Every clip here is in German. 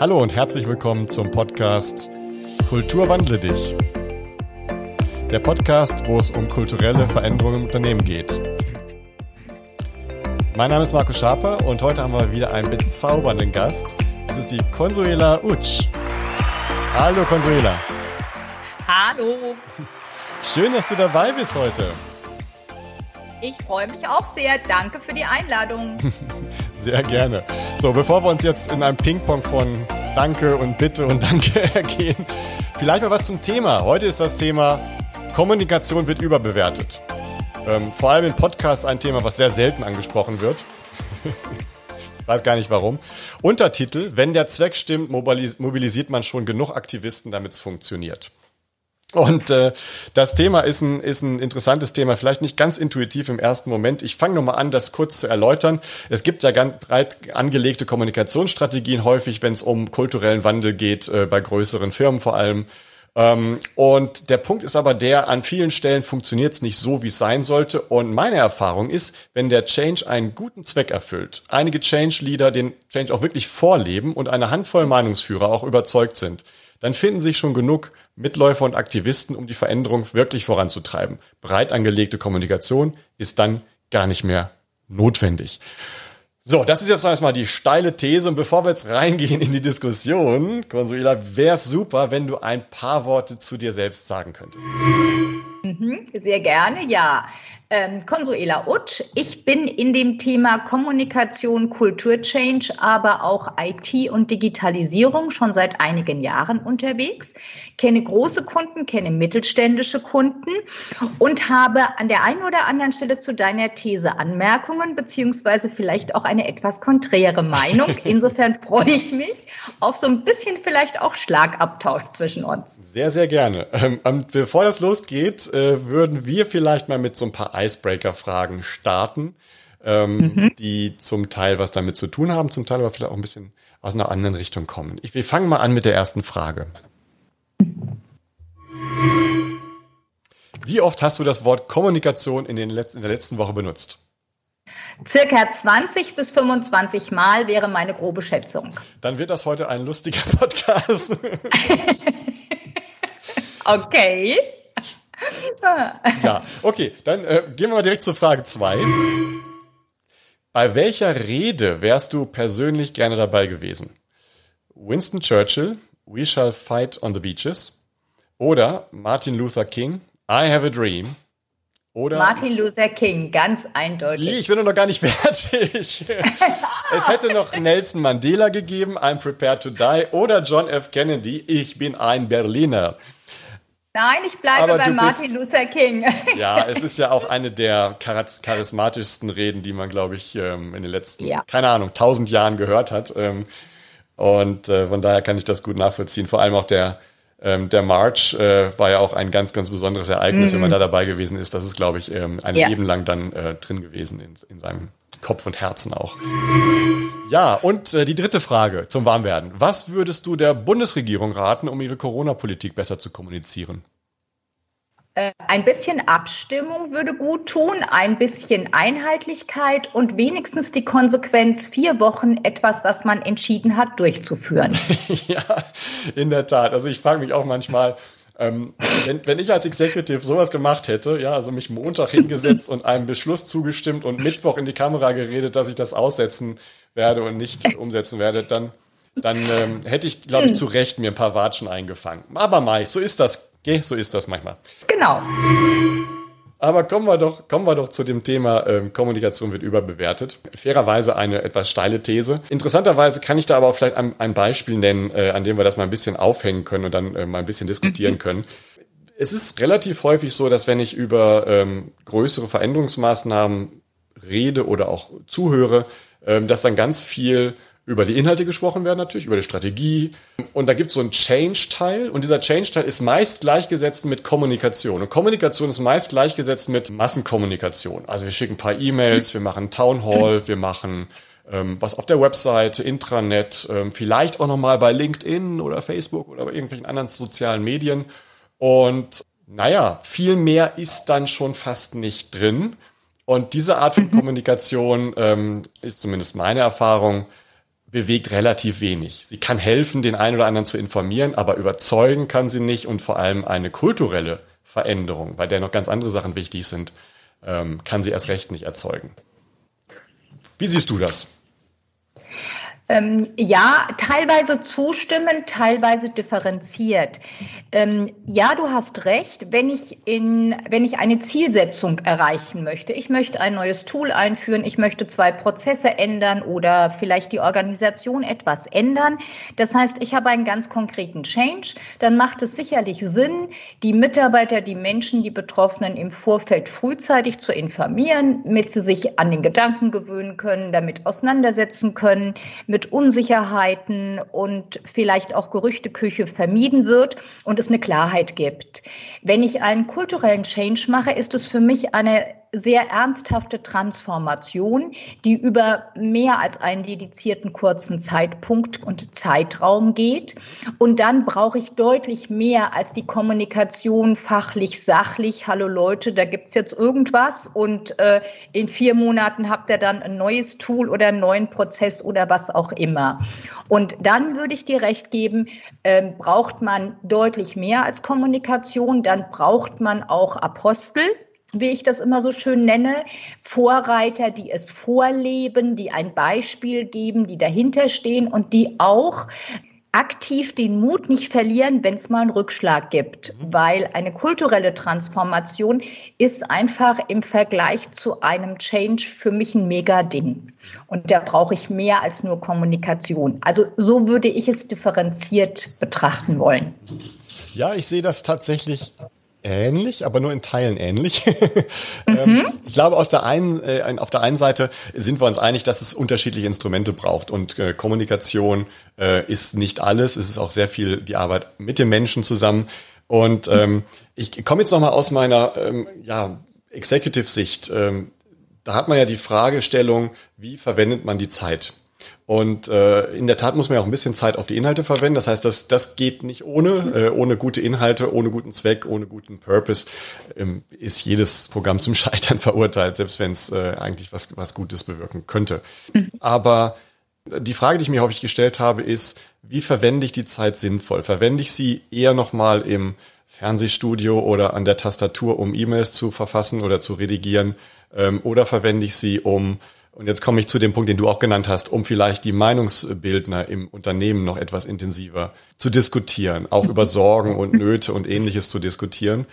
Hallo und herzlich willkommen zum Podcast Kultur wandle dich. Der Podcast, wo es um kulturelle Veränderungen im Unternehmen geht. Mein Name ist Marco Schaper und heute haben wir wieder einen bezaubernden Gast. Das ist die Consuela Utsch. Hallo Consuela. Hallo. Schön, dass du dabei bist heute. Ich freue mich auch sehr. Danke für die Einladung. Sehr gerne. So, bevor wir uns jetzt in einem Ping-Pong von Danke und Bitte und Danke ergehen, vielleicht mal was zum Thema. Heute ist das Thema Kommunikation wird überbewertet. Ähm, vor allem in Podcasts ein Thema, was sehr selten angesprochen wird. ich weiß gar nicht warum. Untertitel, wenn der Zweck stimmt, mobilisiert man schon genug Aktivisten, damit es funktioniert. Und äh, das Thema ist ein, ist ein interessantes Thema, vielleicht nicht ganz intuitiv im ersten Moment. Ich fange nochmal an, das kurz zu erläutern. Es gibt ja ganz breit angelegte Kommunikationsstrategien, häufig, wenn es um kulturellen Wandel geht, äh, bei größeren Firmen vor allem. Ähm, und der Punkt ist aber der, an vielen Stellen funktioniert es nicht so, wie es sein sollte. Und meine Erfahrung ist, wenn der Change einen guten Zweck erfüllt, einige Change-Leader den Change auch wirklich vorleben und eine Handvoll Meinungsführer auch überzeugt sind, dann finden sich schon genug Mitläufer und Aktivisten, um die Veränderung wirklich voranzutreiben. Breit angelegte Kommunikation ist dann gar nicht mehr notwendig. So, das ist jetzt erstmal die steile These. Und bevor wir jetzt reingehen in die Diskussion, Consuela, wäre es super, wenn du ein paar Worte zu dir selbst sagen könntest. Mhm, sehr gerne, ja. Ähm, Consuela Utsch. Ich bin in dem Thema Kommunikation, Kulturchange, aber auch IT und Digitalisierung schon seit einigen Jahren unterwegs, kenne große Kunden, kenne mittelständische Kunden und habe an der einen oder anderen Stelle zu deiner These Anmerkungen beziehungsweise vielleicht auch eine etwas konträre Meinung. Insofern freue ich mich auf so ein bisschen vielleicht auch Schlagabtausch zwischen uns. Sehr, sehr gerne. Ähm, bevor das losgeht, äh, würden wir vielleicht mal mit so ein paar Icebreaker-Fragen starten, ähm, mhm. die zum Teil was damit zu tun haben, zum Teil aber vielleicht auch ein bisschen aus einer anderen Richtung kommen. Ich, wir fangen mal an mit der ersten Frage. Wie oft hast du das Wort Kommunikation in, den letzten, in der letzten Woche benutzt? Circa 20 bis 25 Mal wäre meine grobe Schätzung. Dann wird das heute ein lustiger Podcast. okay ja, okay, dann äh, gehen wir mal direkt zur Frage 2. Bei welcher Rede wärst du persönlich gerne dabei gewesen? Winston Churchill, We Shall Fight on the Beaches oder Martin Luther King, I Have a Dream oder Martin Luther King, ganz eindeutig. Ich bin noch gar nicht fertig. es hätte noch Nelson Mandela gegeben, I'm Prepared to Die oder John F. Kennedy, Ich bin ein Berliner. Nein, ich bleibe bei Martin bist, Luther King. Ja, es ist ja auch eine der charismatischsten Reden, die man, glaube ich, ähm, in den letzten, ja. keine Ahnung, tausend Jahren gehört hat. Ähm, und äh, von daher kann ich das gut nachvollziehen. Vor allem auch der, ähm, der March äh, war ja auch ein ganz, ganz besonderes Ereignis, mhm. wenn man da dabei gewesen ist. Das ist, glaube ich, ein ja. Leben lang dann äh, drin gewesen in, in seinem Kopf und Herzen auch. Ja, und äh, die dritte Frage zum Warmwerden. Was würdest du der Bundesregierung raten, um ihre Corona-Politik besser zu kommunizieren? Äh, ein bisschen Abstimmung würde gut tun, ein bisschen Einheitlichkeit und wenigstens die Konsequenz, vier Wochen etwas, was man entschieden hat, durchzuführen. ja, in der Tat. Also ich frage mich auch manchmal, ähm, wenn, wenn ich als Executive sowas gemacht hätte, ja, also mich Montag hingesetzt und einem Beschluss zugestimmt und Mittwoch in die Kamera geredet, dass ich das aussetzen werde und nicht umsetzen werde, dann, dann ähm, hätte ich, glaube ich, hm. zu Recht mir ein paar Watschen eingefangen. Aber Mai, so ist das. Geh, so ist das manchmal. Genau. Aber kommen wir doch, kommen wir doch zu dem Thema ähm, Kommunikation wird überbewertet. Fairerweise eine etwas steile These. Interessanterweise kann ich da aber auch vielleicht ein, ein Beispiel nennen, äh, an dem wir das mal ein bisschen aufhängen können und dann äh, mal ein bisschen diskutieren mhm. können. Es ist relativ häufig so, dass wenn ich über ähm, größere Veränderungsmaßnahmen rede oder auch zuhöre, ähm, dass dann ganz viel über die Inhalte gesprochen werden natürlich, über die Strategie. Und da gibt es so einen Change-Teil und dieser Change-Teil ist meist gleichgesetzt mit Kommunikation. Und Kommunikation ist meist gleichgesetzt mit Massenkommunikation. Also wir schicken ein paar E-Mails, wir machen Town Hall, wir machen ähm, was auf der Webseite, Intranet, ähm, vielleicht auch nochmal bei LinkedIn oder Facebook oder bei irgendwelchen anderen sozialen Medien. Und naja, viel mehr ist dann schon fast nicht drin. Und diese Art von mhm. Kommunikation ähm, ist zumindest meine Erfahrung, bewegt relativ wenig. Sie kann helfen, den einen oder anderen zu informieren, aber überzeugen kann sie nicht und vor allem eine kulturelle Veränderung, bei der noch ganz andere Sachen wichtig sind, ähm, kann sie erst recht nicht erzeugen. Wie siehst du das? Ähm, ja, teilweise zustimmend, teilweise differenziert. Ähm, ja, du hast recht. Wenn ich in, wenn ich eine Zielsetzung erreichen möchte, ich möchte ein neues Tool einführen, ich möchte zwei Prozesse ändern oder vielleicht die Organisation etwas ändern. Das heißt, ich habe einen ganz konkreten Change. Dann macht es sicherlich Sinn, die Mitarbeiter, die Menschen, die Betroffenen im Vorfeld frühzeitig zu informieren, damit sie sich an den Gedanken gewöhnen können, damit auseinandersetzen können mit Unsicherheiten und vielleicht auch Gerüchteküche vermieden wird und es eine Klarheit gibt. Wenn ich einen kulturellen Change mache, ist es für mich eine sehr ernsthafte Transformation, die über mehr als einen dedizierten kurzen Zeitpunkt und Zeitraum geht. Und dann brauche ich deutlich mehr als die Kommunikation fachlich, sachlich. Hallo Leute, da gibt's jetzt irgendwas und äh, in vier Monaten habt ihr dann ein neues Tool oder einen neuen Prozess oder was auch immer. Und dann würde ich dir recht geben, äh, braucht man deutlich mehr als Kommunikation, dann braucht man auch Apostel wie ich das immer so schön nenne, Vorreiter, die es vorleben, die ein Beispiel geben, die dahinter stehen und die auch aktiv den Mut nicht verlieren, wenn es mal einen Rückschlag gibt, mhm. weil eine kulturelle Transformation ist einfach im Vergleich zu einem Change für mich ein Mega-Ding. Und da brauche ich mehr als nur Kommunikation. Also so würde ich es differenziert betrachten wollen. Ja, ich sehe das tatsächlich ähnlich, aber nur in Teilen ähnlich. Ähm, mhm. ich glaube, aus der einen, äh, auf der einen Seite sind wir uns einig, dass es unterschiedliche Instrumente braucht und äh, Kommunikation äh, ist nicht alles. Es ist auch sehr viel die Arbeit mit den Menschen zusammen. Und ähm, ich komme jetzt nochmal aus meiner ähm, ja, Executive-Sicht. Ähm, da hat man ja die Fragestellung, wie verwendet man die Zeit? Und äh, in der Tat muss man ja auch ein bisschen Zeit auf die Inhalte verwenden. Das heißt, das, das geht nicht ohne. Äh, ohne gute Inhalte, ohne guten Zweck, ohne guten Purpose ähm, ist jedes Programm zum Scheitern verurteilt, selbst wenn es äh, eigentlich was, was Gutes bewirken könnte. Mhm. Aber die Frage, die ich mir häufig gestellt habe, ist, wie verwende ich die Zeit sinnvoll? Verwende ich sie eher nochmal im Fernsehstudio oder an der Tastatur, um E-Mails zu verfassen oder zu redigieren? Ähm, oder verwende ich sie, um und jetzt komme ich zu dem Punkt, den du auch genannt hast, um vielleicht die Meinungsbildner im Unternehmen noch etwas intensiver zu diskutieren, auch über Sorgen und Nöte und ähnliches zu diskutieren.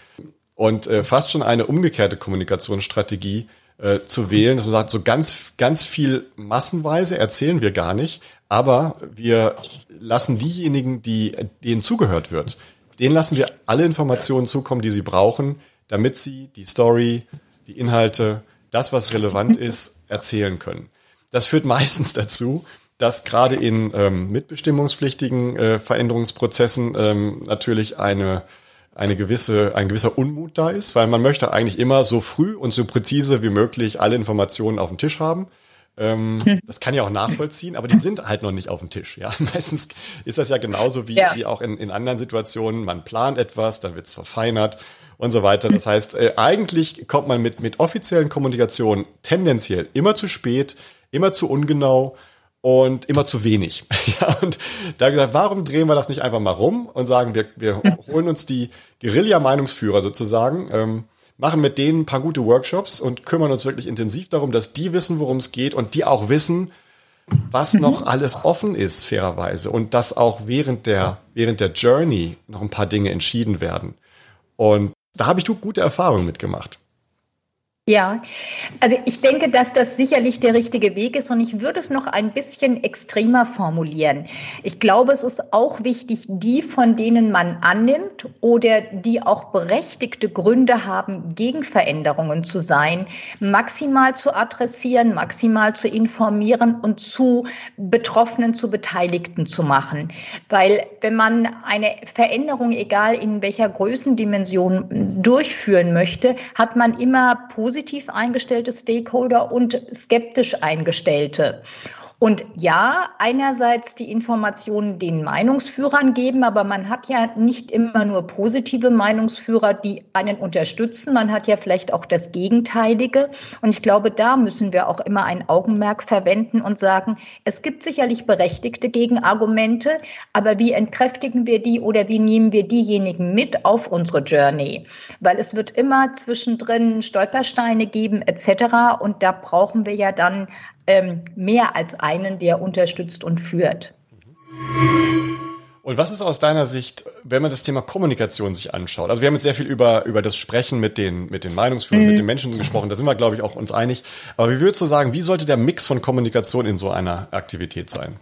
Und äh, fast schon eine umgekehrte Kommunikationsstrategie äh, zu wählen, dass man sagt, so ganz, ganz viel massenweise erzählen wir gar nicht, aber wir lassen diejenigen, die, denen zugehört wird, denen lassen wir alle Informationen zukommen, die sie brauchen, damit sie die Story, die Inhalte, das, was relevant ist, erzählen können. Das führt meistens dazu, dass gerade in ähm, mitbestimmungspflichtigen äh, Veränderungsprozessen ähm, natürlich eine eine gewisse, ein gewisser Unmut da ist, weil man möchte eigentlich immer so früh und so präzise wie möglich alle Informationen auf dem Tisch haben. Ähm, hm. das kann ja auch nachvollziehen, aber die sind halt noch nicht auf dem Tisch. Ja, meistens ist das ja genauso wie, ja. wie auch in, in anderen Situationen. Man plant etwas, dann wird es verfeinert und so weiter. Das heißt, äh, eigentlich kommt man mit, mit offiziellen Kommunikationen tendenziell immer zu spät, immer zu ungenau und immer zu wenig. ja, und da gesagt, warum drehen wir das nicht einfach mal rum und sagen, wir, wir holen uns die Guerilla-Meinungsführer sozusagen, ähm, machen mit denen ein paar gute Workshops und kümmern uns wirklich intensiv darum, dass die wissen, worum es geht und die auch wissen, was noch alles offen ist, fairerweise. Und dass auch während der, während der Journey noch ein paar Dinge entschieden werden. Und da habe ich gute Erfahrungen mitgemacht. Ja, also ich denke, dass das sicherlich der richtige Weg ist und ich würde es noch ein bisschen extremer formulieren. Ich glaube, es ist auch wichtig, die, von denen man annimmt oder die auch berechtigte Gründe haben, gegen Veränderungen zu sein, maximal zu adressieren, maximal zu informieren und zu Betroffenen, zu Beteiligten zu machen. Weil wenn man eine Veränderung, egal in welcher Größendimension, durchführen möchte, hat man immer positiv eingestellte Stakeholder und skeptisch eingestellte. Und ja, einerseits die Informationen den Meinungsführern geben, aber man hat ja nicht immer nur positive Meinungsführer, die einen unterstützen. Man hat ja vielleicht auch das Gegenteilige. Und ich glaube, da müssen wir auch immer ein Augenmerk verwenden und sagen, es gibt sicherlich berechtigte Gegenargumente, aber wie entkräftigen wir die oder wie nehmen wir diejenigen mit auf unsere Journey? Weil es wird immer zwischendrin Stolpersteine geben etc. Und da brauchen wir ja dann ähm, mehr als einen, der unterstützt und führt. Und was ist aus deiner Sicht, wenn man das Thema Kommunikation sich anschaut? Also wir haben jetzt sehr viel über, über das Sprechen mit den, mit den Meinungsführern, mhm. mit den Menschen gesprochen, da sind wir, glaube ich, auch uns einig. Aber wie würdest du sagen, wie sollte der Mix von Kommunikation in so einer Aktivität sein?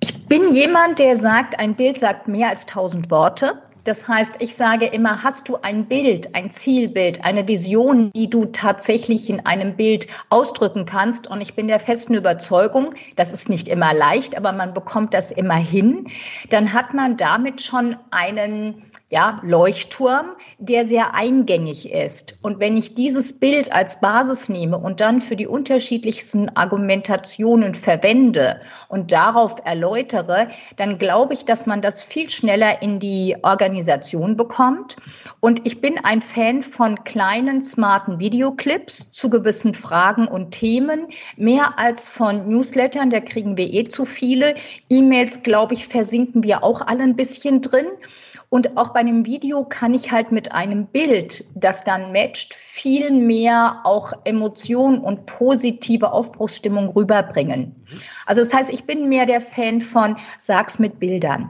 Ich bin jemand, der sagt, ein Bild sagt mehr als tausend Worte. Das heißt, ich sage immer, hast du ein Bild, ein Zielbild, eine Vision, die du tatsächlich in einem Bild ausdrücken kannst? Und ich bin der festen Überzeugung, das ist nicht immer leicht, aber man bekommt das immer hin. Dann hat man damit schon einen ja, Leuchtturm, der sehr eingängig ist. Und wenn ich dieses Bild als Basis nehme und dann für die unterschiedlichsten Argumentationen verwende und darauf erläutere, dann glaube ich, dass man das viel schneller in die Organisation bekommt. Und ich bin ein Fan von kleinen, smarten Videoclips zu gewissen Fragen und Themen, mehr als von Newslettern, da kriegen wir eh zu viele. E-Mails, glaube ich, versinken wir auch alle ein bisschen drin. Und auch bei einem Video kann ich halt mit einem Bild, das dann matcht, viel mehr auch Emotionen und positive Aufbruchsstimmung rüberbringen. Also das heißt, ich bin mehr der Fan von Sag's mit Bildern.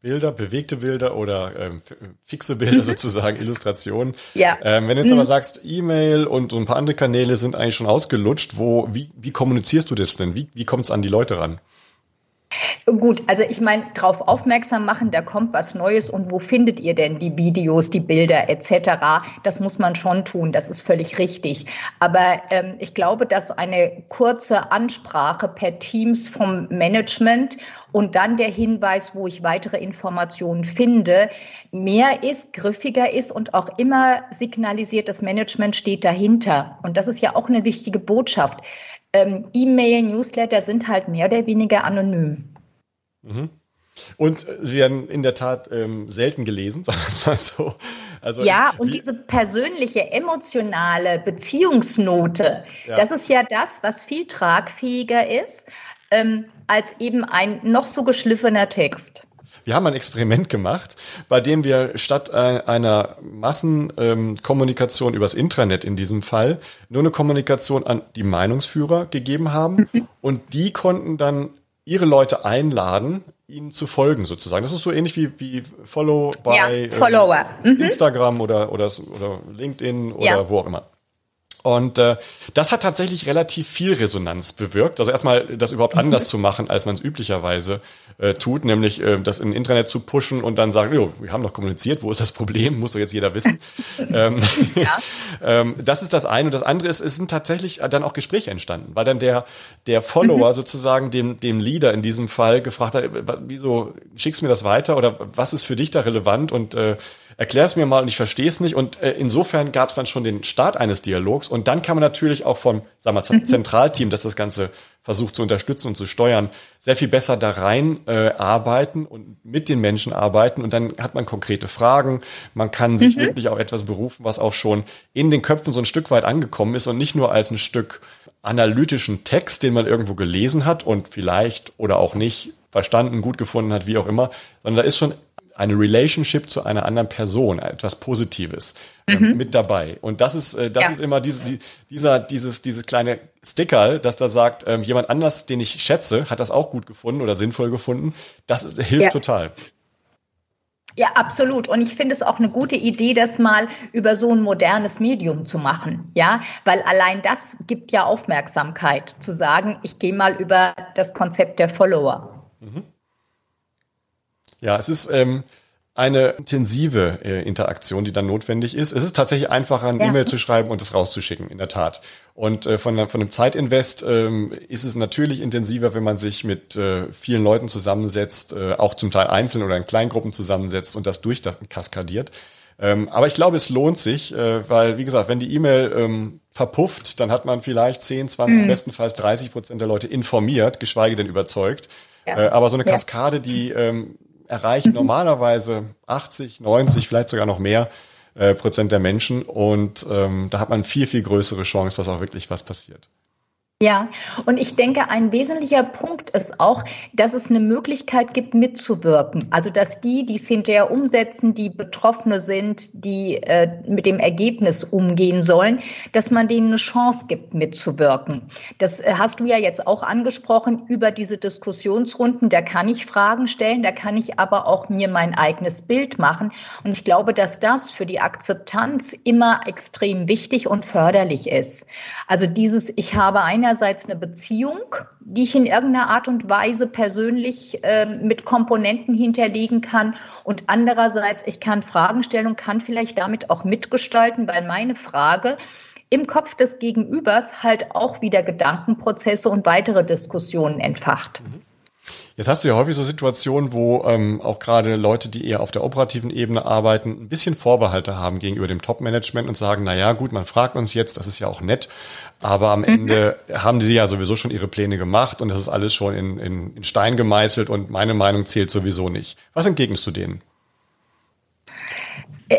Bilder, bewegte Bilder oder ähm, fixe Bilder mhm. sozusagen, Illustrationen. Ja. Ähm, wenn du jetzt mhm. aber sagst, E-Mail und so ein paar andere Kanäle sind eigentlich schon ausgelutscht, wo, wie, wie kommunizierst du das denn? Wie, wie kommt es an die Leute ran? Gut, also ich meine, darauf aufmerksam machen, da kommt was Neues und wo findet ihr denn die Videos, die Bilder etc. Das muss man schon tun, das ist völlig richtig. Aber ähm, ich glaube, dass eine kurze Ansprache per Teams vom Management und dann der Hinweis, wo ich weitere Informationen finde, mehr ist, griffiger ist und auch immer signalisiert, das Management steht dahinter. Und das ist ja auch eine wichtige Botschaft ähm, E-Mail, Newsletter sind halt mehr oder weniger anonym. Mhm. Und sie werden in der Tat ähm, selten gelesen, sagen wir es mal so. Also ja, und diese persönliche, emotionale Beziehungsnote, ja. das ist ja das, was viel tragfähiger ist ähm, als eben ein noch so geschliffener Text. Wir haben ein Experiment gemacht, bei dem wir statt einer Massenkommunikation ähm, übers Intranet in diesem Fall nur eine Kommunikation an die Meinungsführer gegeben haben mhm. und die konnten dann ihre Leute einladen, ihnen zu folgen sozusagen. Das ist so ähnlich wie, wie Follow bei ja, Follower. Ähm, mhm. Instagram oder, oder, oder LinkedIn oder ja. wo auch immer. Und äh, das hat tatsächlich relativ viel Resonanz bewirkt. Also erstmal das überhaupt anders zu machen, als man es üblicherweise äh, tut, nämlich äh, das in Internet zu pushen und dann sagen, jo, wir haben doch kommuniziert, wo ist das Problem? Muss doch jetzt jeder wissen. ähm, ja. ähm, das ist das eine. Und das andere ist, es sind tatsächlich dann auch Gespräche entstanden, weil dann der, der Follower mhm. sozusagen dem, dem Leader in diesem Fall gefragt hat, wieso schickst du mir das weiter oder was ist für dich da relevant? Und äh, erklär es mir mal und ich verstehe es nicht. Und äh, insofern gab es dann schon den Start eines Dialogs. Und dann kann man natürlich auch vom sagen wir, mhm. Zentralteam, das das Ganze versucht zu unterstützen und zu steuern, sehr viel besser da rein äh, arbeiten und mit den Menschen arbeiten. Und dann hat man konkrete Fragen. Man kann sich mhm. wirklich auch etwas berufen, was auch schon in den Köpfen so ein Stück weit angekommen ist und nicht nur als ein Stück analytischen Text, den man irgendwo gelesen hat und vielleicht oder auch nicht verstanden, gut gefunden hat, wie auch immer, sondern da ist schon eine Relationship zu einer anderen Person, etwas Positives äh, mhm. mit dabei. Und das ist, äh, das ja. ist immer diese, die, dieser, dieses, dieses kleine Sticker, das da sagt, ähm, jemand anders, den ich schätze, hat das auch gut gefunden oder sinnvoll gefunden. Das ist, hilft ja. total. Ja, absolut. Und ich finde es auch eine gute Idee, das mal über so ein modernes Medium zu machen. Ja, weil allein das gibt ja Aufmerksamkeit, zu sagen, ich gehe mal über das Konzept der Follower. Mhm. Ja, es ist ähm, eine intensive äh, Interaktion, die dann notwendig ist. Es ist tatsächlich einfacher, ein ja. E-Mail zu schreiben und es rauszuschicken, in der Tat. Und äh, von, von dem Zeitinvest ähm, ist es natürlich intensiver, wenn man sich mit äh, vielen Leuten zusammensetzt, äh, auch zum Teil einzeln oder in Kleingruppen zusammensetzt und das durch das kaskadiert. Ähm, aber ich glaube, es lohnt sich, äh, weil, wie gesagt, wenn die E-Mail ähm, verpufft, dann hat man vielleicht 10, 20, mhm. bestenfalls 30 Prozent der Leute informiert, geschweige denn überzeugt. Ja. Äh, aber so eine Kaskade, die ähm, erreicht mhm. normalerweise 80, 90, vielleicht sogar noch mehr äh, Prozent der Menschen. Und ähm, da hat man viel, viel größere Chance, dass auch wirklich was passiert. Ja, und ich denke, ein wesentlicher Punkt ist auch, dass es eine Möglichkeit gibt, mitzuwirken. Also, dass die, die es hinterher umsetzen, die Betroffene sind, die äh, mit dem Ergebnis umgehen sollen, dass man denen eine Chance gibt, mitzuwirken. Das äh, hast du ja jetzt auch angesprochen über diese Diskussionsrunden. Da kann ich Fragen stellen, da kann ich aber auch mir mein eigenes Bild machen. Und ich glaube, dass das für die Akzeptanz immer extrem wichtig und förderlich ist. Also dieses, ich habe eine einerseits eine Beziehung, die ich in irgendeiner Art und Weise persönlich äh, mit Komponenten hinterlegen kann und andererseits ich kann Fragen stellen und kann vielleicht damit auch mitgestalten, weil meine Frage im Kopf des Gegenübers halt auch wieder Gedankenprozesse und weitere Diskussionen entfacht. Mhm. Jetzt hast du ja häufig so Situationen, wo ähm, auch gerade Leute, die eher auf der operativen Ebene arbeiten, ein bisschen Vorbehalte haben gegenüber dem Top-Management und sagen, na ja, gut, man fragt uns jetzt, das ist ja auch nett, aber am mhm. Ende haben die ja sowieso schon ihre Pläne gemacht und das ist alles schon in, in, in Stein gemeißelt und meine Meinung zählt sowieso nicht. Was entgegnest du denen?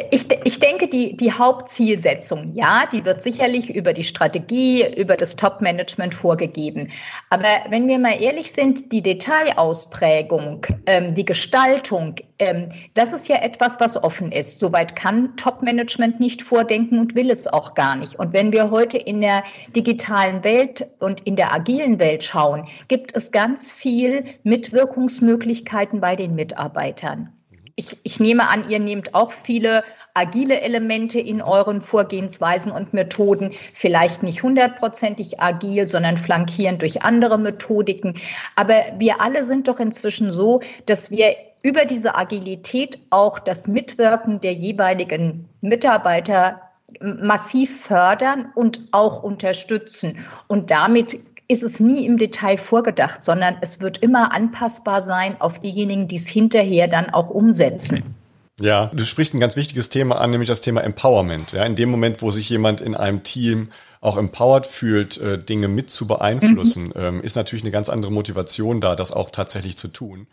Ich, ich denke, die, die Hauptzielsetzung, ja, die wird sicherlich über die Strategie, über das Top-Management vorgegeben. Aber wenn wir mal ehrlich sind, die Detailausprägung, ähm, die Gestaltung, ähm, das ist ja etwas, was offen ist. Soweit kann Top-Management nicht vordenken und will es auch gar nicht. Und wenn wir heute in der digitalen Welt und in der agilen Welt schauen, gibt es ganz viel Mitwirkungsmöglichkeiten bei den Mitarbeitern ich, ich nehme an, ihr nehmt auch viele agile Elemente in euren Vorgehensweisen und Methoden, vielleicht nicht hundertprozentig agil, sondern flankierend durch andere Methodiken. Aber wir alle sind doch inzwischen so, dass wir über diese Agilität auch das Mitwirken der jeweiligen Mitarbeiter massiv fördern und auch unterstützen und damit ist es nie im Detail vorgedacht, sondern es wird immer anpassbar sein auf diejenigen, die es hinterher dann auch umsetzen. Ja, du sprichst ein ganz wichtiges Thema an, nämlich das Thema Empowerment. Ja, in dem Moment, wo sich jemand in einem Team auch empowered fühlt, äh, Dinge mit zu beeinflussen, mhm. ähm, ist natürlich eine ganz andere Motivation da, das auch tatsächlich zu tun.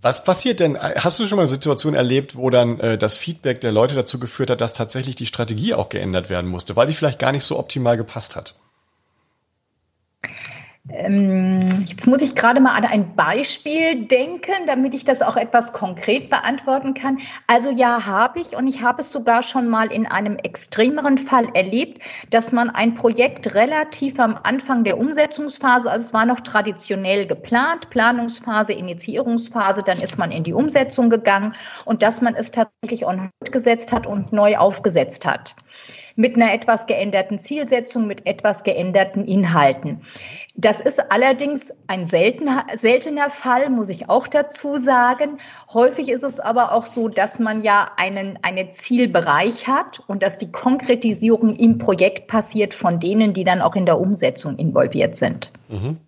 Was passiert denn? Hast du schon mal eine Situation erlebt, wo dann äh, das Feedback der Leute dazu geführt hat, dass tatsächlich die Strategie auch geändert werden musste, weil die vielleicht gar nicht so optimal gepasst hat? Ähm, jetzt muss ich gerade mal an ein Beispiel denken, damit ich das auch etwas konkret beantworten kann. Also ja, habe ich und ich habe es sogar schon mal in einem extremeren Fall erlebt, dass man ein Projekt relativ am Anfang der Umsetzungsphase, also es war noch traditionell geplant, Planungsphase, Initiierungsphase, dann ist man in die Umsetzung gegangen und dass man es tatsächlich on hold gesetzt hat und neu aufgesetzt hat mit einer etwas geänderten Zielsetzung, mit etwas geänderten Inhalten. Das ist allerdings ein seltener, seltener Fall, muss ich auch dazu sagen. Häufig ist es aber auch so, dass man ja einen, einen Zielbereich hat und dass die Konkretisierung im Projekt passiert von denen, die dann auch in der Umsetzung involviert sind. Mhm.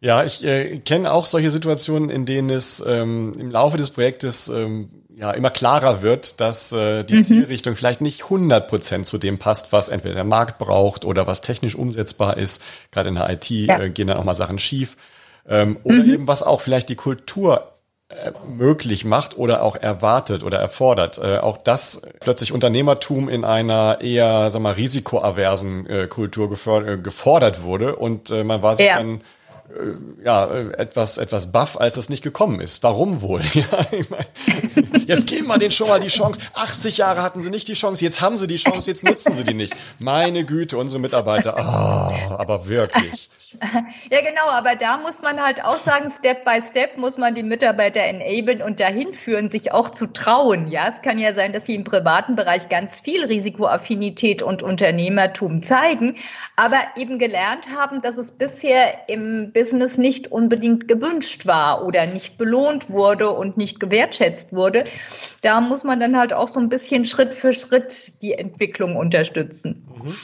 Ja, ich äh, kenne auch solche Situationen, in denen es ähm, im Laufe des Projektes ähm, ja immer klarer wird, dass äh, die mhm. Zielrichtung vielleicht nicht 100 Prozent zu dem passt, was entweder der Markt braucht oder was technisch umsetzbar ist. Gerade in der IT ja. äh, gehen dann auch mal Sachen schief. Ähm, oder mhm. eben was auch vielleicht die Kultur äh, möglich macht oder auch erwartet oder erfordert. Äh, auch das plötzlich Unternehmertum in einer eher, sag mal, risikoaversen äh, Kultur äh, gefordert wurde und äh, man war sich ja. dann ja, äh, etwas, etwas baff, als das nicht gekommen ist. Warum wohl? jetzt geben wir denen schon mal die Chance. 80 Jahre hatten sie nicht die Chance, jetzt haben sie die Chance, jetzt nutzen sie die nicht. Meine Güte, unsere Mitarbeiter, oh, aber wirklich. Ja, genau, aber da muss man halt auch sagen, Step by Step muss man die Mitarbeiter enablen und dahin führen, sich auch zu trauen. Ja, es kann ja sein, dass sie im privaten Bereich ganz viel Risikoaffinität und Unternehmertum zeigen, aber eben gelernt haben, dass es bisher im Business nicht unbedingt gewünscht war oder nicht belohnt wurde und nicht gewertschätzt wurde. Da muss man dann halt auch so ein bisschen Schritt für Schritt die Entwicklung unterstützen. Mhm.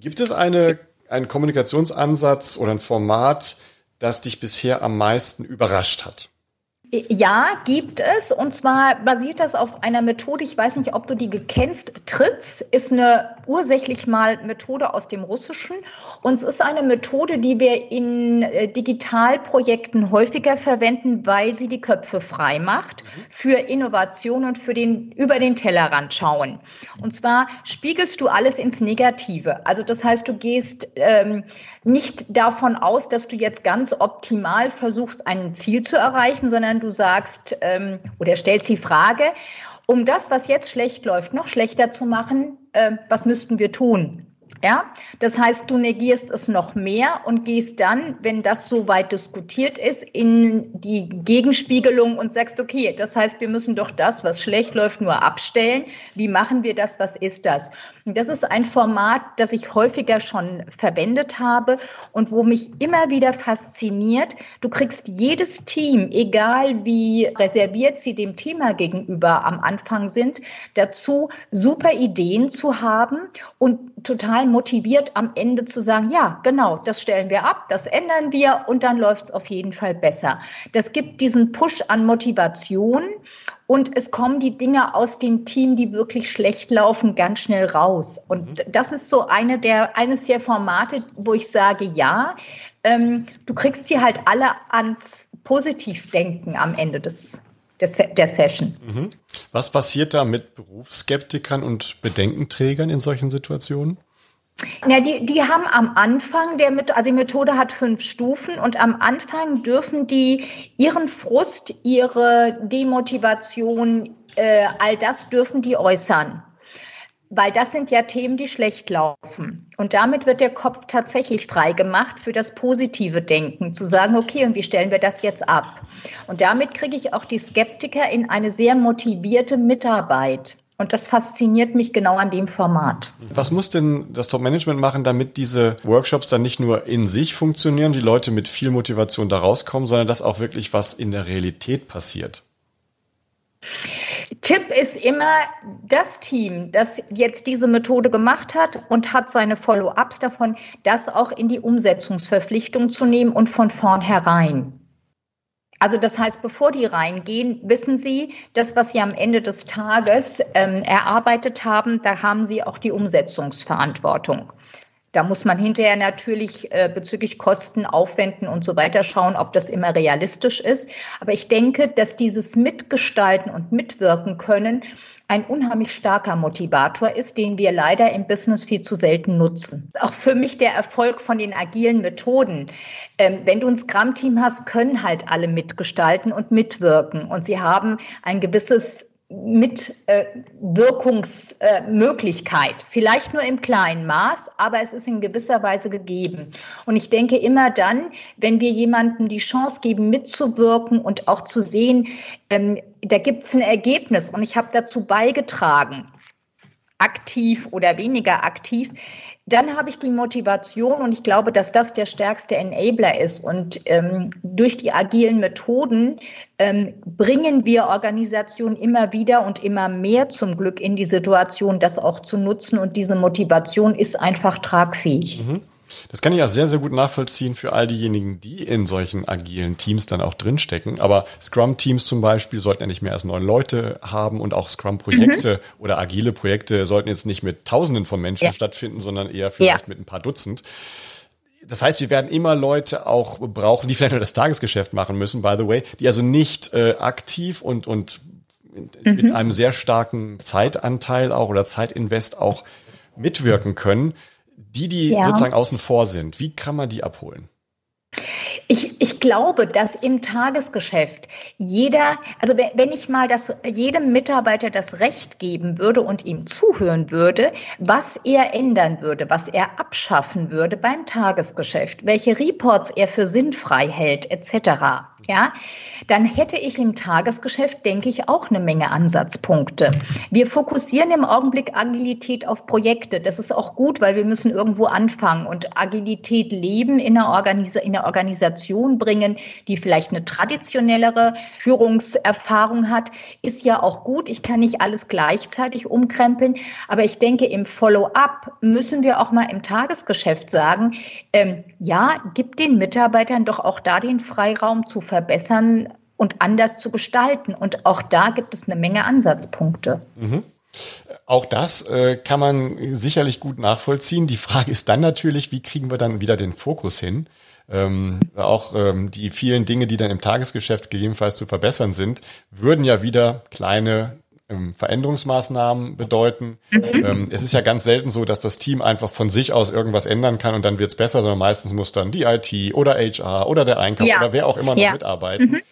Gibt es eine, einen Kommunikationsansatz oder ein Format, das dich bisher am meisten überrascht hat? Ja, gibt es. Und zwar basiert das auf einer Methode, ich weiß nicht, ob du die kennst. TRITS ist eine ursächlich mal Methode aus dem Russischen. Und es ist eine Methode, die wir in äh, Digitalprojekten häufiger verwenden, weil sie die Köpfe frei macht für Innovation und für den über den Tellerrand schauen. Und zwar spiegelst du alles ins Negative. Also das heißt, du gehst ähm, nicht davon aus, dass du jetzt ganz optimal versuchst, ein Ziel zu erreichen, sondern du sagst ähm, oder stellst die Frage, um das, was jetzt schlecht läuft, noch schlechter zu machen, äh, was müssten wir tun? Ja, das heißt, du negierst es noch mehr und gehst dann, wenn das so weit diskutiert ist, in die Gegenspiegelung und sagst, okay, das heißt, wir müssen doch das, was schlecht läuft, nur abstellen. Wie machen wir das? Was ist das? Und das ist ein Format, das ich häufiger schon verwendet habe und wo mich immer wieder fasziniert. Du kriegst jedes Team, egal wie reserviert sie dem Thema gegenüber am Anfang sind, dazu super Ideen zu haben und total motiviert am Ende zu sagen, ja, genau, das stellen wir ab, das ändern wir und dann läuft es auf jeden Fall besser. Das gibt diesen Push an Motivation und es kommen die Dinge aus dem Team, die wirklich schlecht laufen, ganz schnell raus. Und mhm. das ist so eine der, eines der Formate, wo ich sage, ja, ähm, du kriegst sie halt alle ans Positivdenken am Ende des der, Session. Mhm. Was passiert da mit Berufsskeptikern und Bedenkenträgern in solchen Situationen? Ja, die, die haben am Anfang der Methode, also die Methode hat fünf Stufen und am Anfang dürfen die ihren Frust, ihre Demotivation, äh, all das dürfen die äußern. Weil das sind ja Themen, die schlecht laufen. Und damit wird der Kopf tatsächlich frei gemacht für das positive Denken, zu sagen, okay, und wie stellen wir das jetzt ab? Und damit kriege ich auch die Skeptiker in eine sehr motivierte Mitarbeit. Und das fasziniert mich genau an dem Format. Was muss denn das Top-Management machen, damit diese Workshops dann nicht nur in sich funktionieren, die Leute mit viel Motivation da rauskommen, sondern dass auch wirklich was in der Realität passiert? Tipp ist immer das Team, das jetzt diese Methode gemacht hat und hat seine Follow-ups davon, das auch in die Umsetzungsverpflichtung zu nehmen und von vornherein. Also das heißt, bevor die reingehen, wissen Sie, das, was Sie am Ende des Tages ähm, erarbeitet haben, da haben Sie auch die Umsetzungsverantwortung. Da muss man hinterher natürlich äh, bezüglich Kosten, Aufwenden und so weiter schauen, ob das immer realistisch ist. Aber ich denke, dass dieses Mitgestalten und Mitwirken können ein unheimlich starker Motivator ist, den wir leider im Business viel zu selten nutzen. auch für mich der Erfolg von den agilen Methoden. Ähm, wenn du ein Scrum-Team hast, können halt alle mitgestalten und mitwirken. Und sie haben ein gewisses mit äh, Wirkungsmöglichkeit. Äh, Vielleicht nur im kleinen Maß, aber es ist in gewisser Weise gegeben. Und ich denke immer dann, wenn wir jemandem die Chance geben, mitzuwirken und auch zu sehen, ähm, da gibt es ein Ergebnis und ich habe dazu beigetragen, aktiv oder weniger aktiv, dann habe ich die Motivation und ich glaube, dass das der stärkste Enabler ist. Und ähm, durch die agilen Methoden ähm, bringen wir Organisationen immer wieder und immer mehr zum Glück in die Situation, das auch zu nutzen. Und diese Motivation ist einfach tragfähig. Mhm. Das kann ich ja sehr, sehr gut nachvollziehen für all diejenigen, die in solchen agilen Teams dann auch drinstecken. Aber Scrum-Teams zum Beispiel sollten ja nicht mehr als neun Leute haben und auch Scrum-Projekte mhm. oder agile Projekte sollten jetzt nicht mit Tausenden von Menschen ja. stattfinden, sondern eher vielleicht ja. mit ein paar Dutzend. Das heißt, wir werden immer Leute auch brauchen, die vielleicht nur das Tagesgeschäft machen müssen, by the way, die also nicht äh, aktiv und, und mhm. mit einem sehr starken Zeitanteil auch oder Zeitinvest auch mitwirken können. Die, die ja. sozusagen außen vor sind, wie kann man die abholen? Ich, ich glaube, dass im Tagesgeschäft jeder, also wenn ich mal das, jedem Mitarbeiter das Recht geben würde und ihm zuhören würde, was er ändern würde, was er abschaffen würde beim Tagesgeschäft, welche Reports er für sinnfrei hält, etc ja, dann hätte ich im Tagesgeschäft, denke ich, auch eine Menge Ansatzpunkte. Wir fokussieren im Augenblick Agilität auf Projekte. Das ist auch gut, weil wir müssen irgendwo anfangen und Agilität leben in einer, Organis in einer Organisation bringen, die vielleicht eine traditionellere Führungserfahrung hat, ist ja auch gut. Ich kann nicht alles gleichzeitig umkrempeln, aber ich denke, im Follow-up müssen wir auch mal im Tagesgeschäft sagen, ähm, ja, gib den Mitarbeitern doch auch da den Freiraum zu verbessern, und anders zu gestalten. Und auch da gibt es eine Menge Ansatzpunkte. Mhm. Auch das äh, kann man sicherlich gut nachvollziehen. Die Frage ist dann natürlich, wie kriegen wir dann wieder den Fokus hin? Ähm, auch ähm, die vielen Dinge, die dann im Tagesgeschäft gegebenenfalls zu verbessern sind, würden ja wieder kleine ähm, Veränderungsmaßnahmen bedeuten. Mhm. Ähm, es ist ja ganz selten so, dass das Team einfach von sich aus irgendwas ändern kann und dann wird's besser, sondern meistens muss dann die IT oder HR oder der Einkauf ja. oder wer auch immer noch ja. mitarbeiten. Mhm.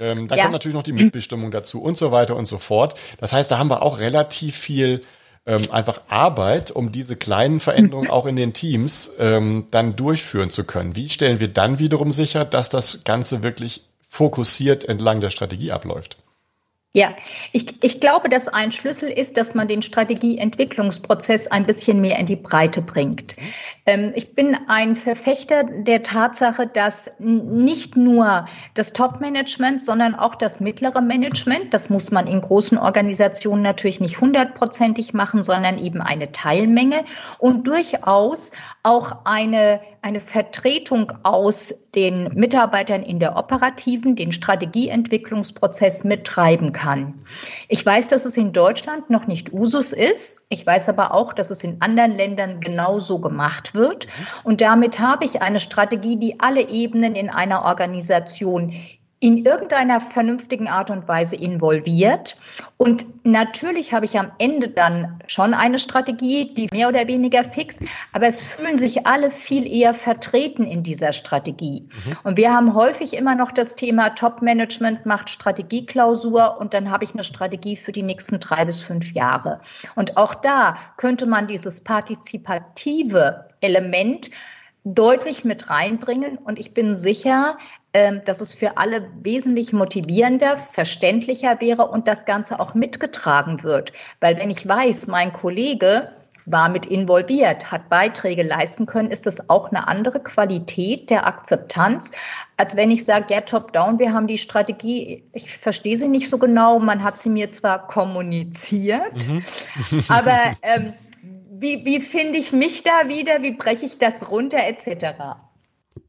Ähm, da ja. kommt natürlich noch die Mitbestimmung dazu und so weiter und so fort. Das heißt, da haben wir auch relativ viel ähm, einfach Arbeit, um diese kleinen Veränderungen auch in den Teams ähm, dann durchführen zu können. Wie stellen wir dann wiederum sicher, dass das Ganze wirklich fokussiert entlang der Strategie abläuft? Ja, ich, ich glaube, dass ein Schlüssel ist, dass man den Strategieentwicklungsprozess ein bisschen mehr in die Breite bringt. Ähm, ich bin ein Verfechter der Tatsache, dass nicht nur das Top-Management, sondern auch das mittlere Management, das muss man in großen Organisationen natürlich nicht hundertprozentig machen, sondern eben eine Teilmenge und durchaus auch eine eine Vertretung aus den Mitarbeitern in der operativen, den Strategieentwicklungsprozess mittreiben kann. Ich weiß, dass es in Deutschland noch nicht Usus ist. Ich weiß aber auch, dass es in anderen Ländern genauso gemacht wird. Und damit habe ich eine Strategie, die alle Ebenen in einer Organisation in irgendeiner vernünftigen Art und Weise involviert. Und natürlich habe ich am Ende dann schon eine Strategie, die mehr oder weniger fix, aber es fühlen sich alle viel eher vertreten in dieser Strategie. Mhm. Und wir haben häufig immer noch das Thema Top-Management macht Strategieklausur und dann habe ich eine Strategie für die nächsten drei bis fünf Jahre. Und auch da könnte man dieses partizipative Element deutlich mit reinbringen. Und ich bin sicher, ähm, dass es für alle wesentlich motivierender, verständlicher wäre und das Ganze auch mitgetragen wird. Weil wenn ich weiß, mein Kollege war mit involviert, hat Beiträge leisten können, ist das auch eine andere Qualität der Akzeptanz, als wenn ich sage, ja, top-down, wir haben die Strategie, ich verstehe sie nicht so genau, man hat sie mir zwar kommuniziert, mhm. aber ähm, wie, wie finde ich mich da wieder, wie breche ich das runter, etc.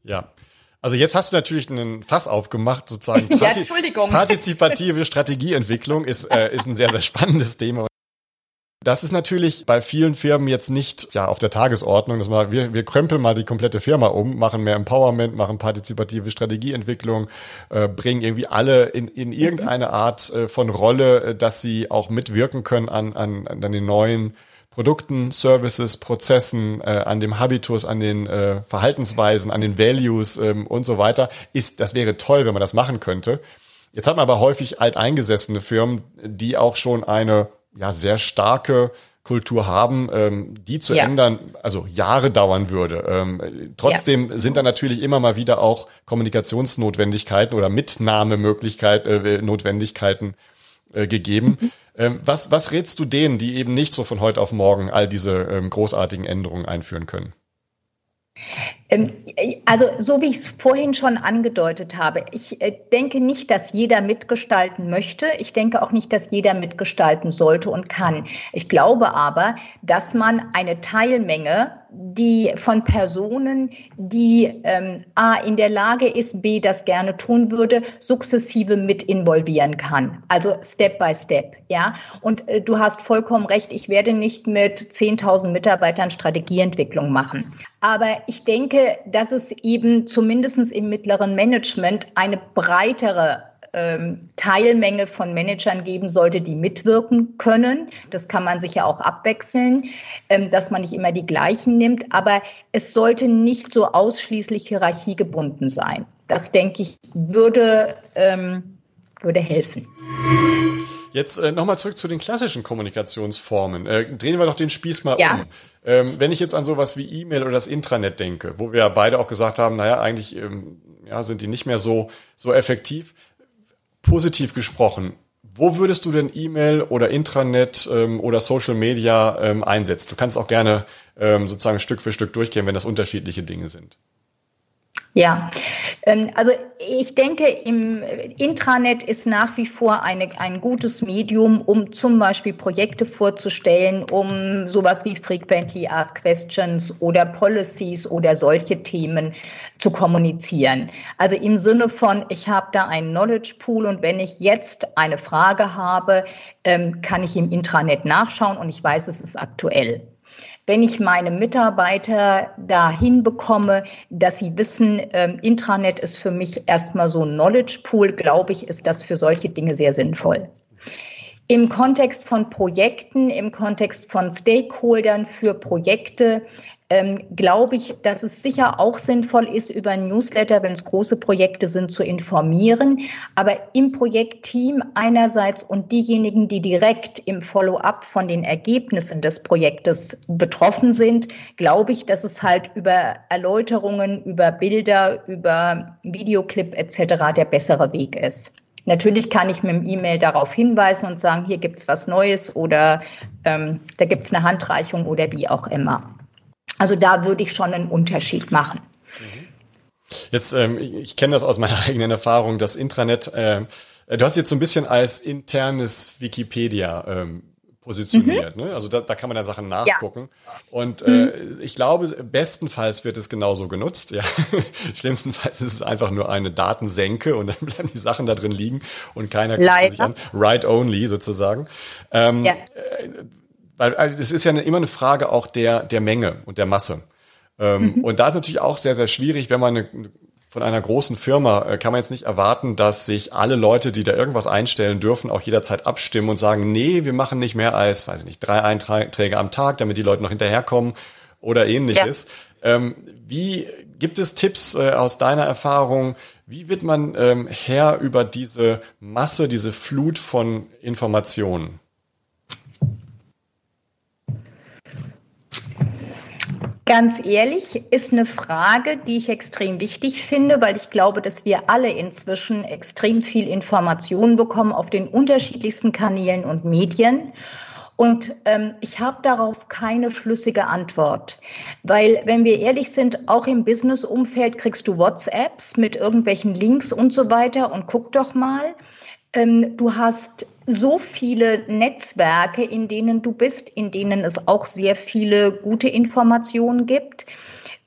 Ja, also jetzt hast du natürlich einen Fass aufgemacht, sozusagen. Parti ja, partizipative Strategieentwicklung ist, äh, ist ein sehr, sehr spannendes Thema. Das ist natürlich bei vielen Firmen jetzt nicht ja auf der Tagesordnung, dass man, wir, wir krempeln mal die komplette Firma um, machen mehr Empowerment, machen partizipative Strategieentwicklung, äh, bringen irgendwie alle in, in irgendeine Art äh, von Rolle, äh, dass sie auch mitwirken können an, an, an den neuen Produkten, Services, Prozessen, äh, an dem Habitus, an den äh, Verhaltensweisen, an den Values ähm, und so weiter, ist, das wäre toll, wenn man das machen könnte. Jetzt hat man aber häufig alteingesessene Firmen, die auch schon eine ja sehr starke Kultur haben, ähm, die zu ja. ändern, also Jahre dauern würde. Ähm, trotzdem ja. sind da natürlich immer mal wieder auch Kommunikationsnotwendigkeiten oder Mitnahmemöglichkeiten, äh, Notwendigkeiten äh, gegeben. Mhm. Ähm, was, was rätst du denen, die eben nicht so von heute auf morgen all diese ähm, großartigen Änderungen einführen können? Ähm, also so wie ich es vorhin schon angedeutet habe, ich äh, denke nicht, dass jeder mitgestalten möchte. Ich denke auch nicht, dass jeder mitgestalten sollte und kann. Ich glaube aber, dass man eine Teilmenge die von Personen, die ähm, A in der Lage ist, B das gerne tun würde, sukzessive mit involvieren kann. Also Step by Step, ja. Und äh, du hast vollkommen recht, ich werde nicht mit 10.000 Mitarbeitern Strategieentwicklung machen. Aber ich denke, dass es eben zumindestens im mittleren Management eine breitere ähm, Teilmenge von Managern geben sollte, die mitwirken können. Das kann man sich ja auch abwechseln, ähm, dass man nicht immer die gleichen nimmt. Aber es sollte nicht so ausschließlich hierarchiegebunden sein. Das, denke ich, würde, ähm, würde helfen. Jetzt äh, nochmal zurück zu den klassischen Kommunikationsformen. Äh, drehen wir doch den Spieß mal ja. um. Ähm, wenn ich jetzt an sowas wie E-Mail oder das Intranet denke, wo wir beide auch gesagt haben, naja, eigentlich ähm, ja, sind die nicht mehr so, so effektiv positiv gesprochen, wo würdest du denn E-Mail oder Intranet ähm, oder Social Media ähm, einsetzen? Du kannst auch gerne ähm, sozusagen Stück für Stück durchgehen, wenn das unterschiedliche Dinge sind. Ja, Ähm, also ich denke, im Intranet ist nach wie vor eine, ein gutes Medium, um zum Beispiel Projekte vorzustellen, um sowas wie Frequently Asked Questions oder Policies oder solche Themen zu kommunizieren. Also im Sinne von, ich habe da einen Knowledge Pool und wenn ich jetzt eine Frage habe, ähm, kann ich im Intranet nachschauen und ich weiß, es ist aktuell wenn ich meine Mitarbeiter dahin bekomme, dass sie wissen, ähm, Intranet ist für mich erstmal so ein Knowledge Pool, glaube ich, ist das für solche Dinge sehr sinnvoll. Im Kontext von Projekten, im Kontext von Stakeholdern für Projekte ähm, glaube ich, dass es sicher auch sinnvoll ist, über Newsletter, wenn es große Projekte sind, zu informieren. Aber im Projektteam einerseits und diejenigen, die direkt im Follow-up von den Ergebnissen des Projektes betroffen sind, glaube ich, dass es halt über Erläuterungen, über Bilder, über Videoclip etc. der bessere Weg ist. Natürlich kann ich mit dem E-Mail darauf hinweisen und sagen, hier gibt's was Neues oder ähm, da gibt's eine Handreichung oder wie auch immer. Also da würde ich schon einen Unterschied machen. Jetzt, ähm, ich kenne das aus meiner eigenen Erfahrung, das Intranet, äh, du hast jetzt so ein bisschen als internes Wikipedia ähm, positioniert. Mhm. Ne? Also da, da kann man dann Sachen nachgucken. Ja. Und äh, mhm. ich glaube, bestenfalls wird es genauso genutzt. Ja. Schlimmstenfalls ist es einfach nur eine Datensenke und dann bleiben die Sachen da drin liegen und keiner guckt sich an. Write only sozusagen. Ähm, ja. Äh, weil es ist ja immer eine Frage auch der, der Menge und der Masse. Ähm, mhm. Und da ist natürlich auch sehr, sehr schwierig, wenn man eine, von einer großen Firma äh, kann man jetzt nicht erwarten, dass sich alle Leute, die da irgendwas einstellen dürfen, auch jederzeit abstimmen und sagen, nee, wir machen nicht mehr als, weiß ich nicht, drei Einträge am Tag, damit die Leute noch hinterherkommen oder ähnliches. Ja. Ähm, wie gibt es Tipps äh, aus deiner Erfahrung? Wie wird man ähm, Herr über diese Masse, diese Flut von Informationen? Ganz ehrlich, ist eine Frage, die ich extrem wichtig finde, weil ich glaube, dass wir alle inzwischen extrem viel Informationen bekommen auf den unterschiedlichsten Kanälen und Medien. Und ähm, ich habe darauf keine schlüssige Antwort, weil wenn wir ehrlich sind, auch im Business-Umfeld kriegst du WhatsApps mit irgendwelchen Links und so weiter und guck doch mal. Ähm, du hast so viele Netzwerke, in denen du bist, in denen es auch sehr viele gute Informationen gibt.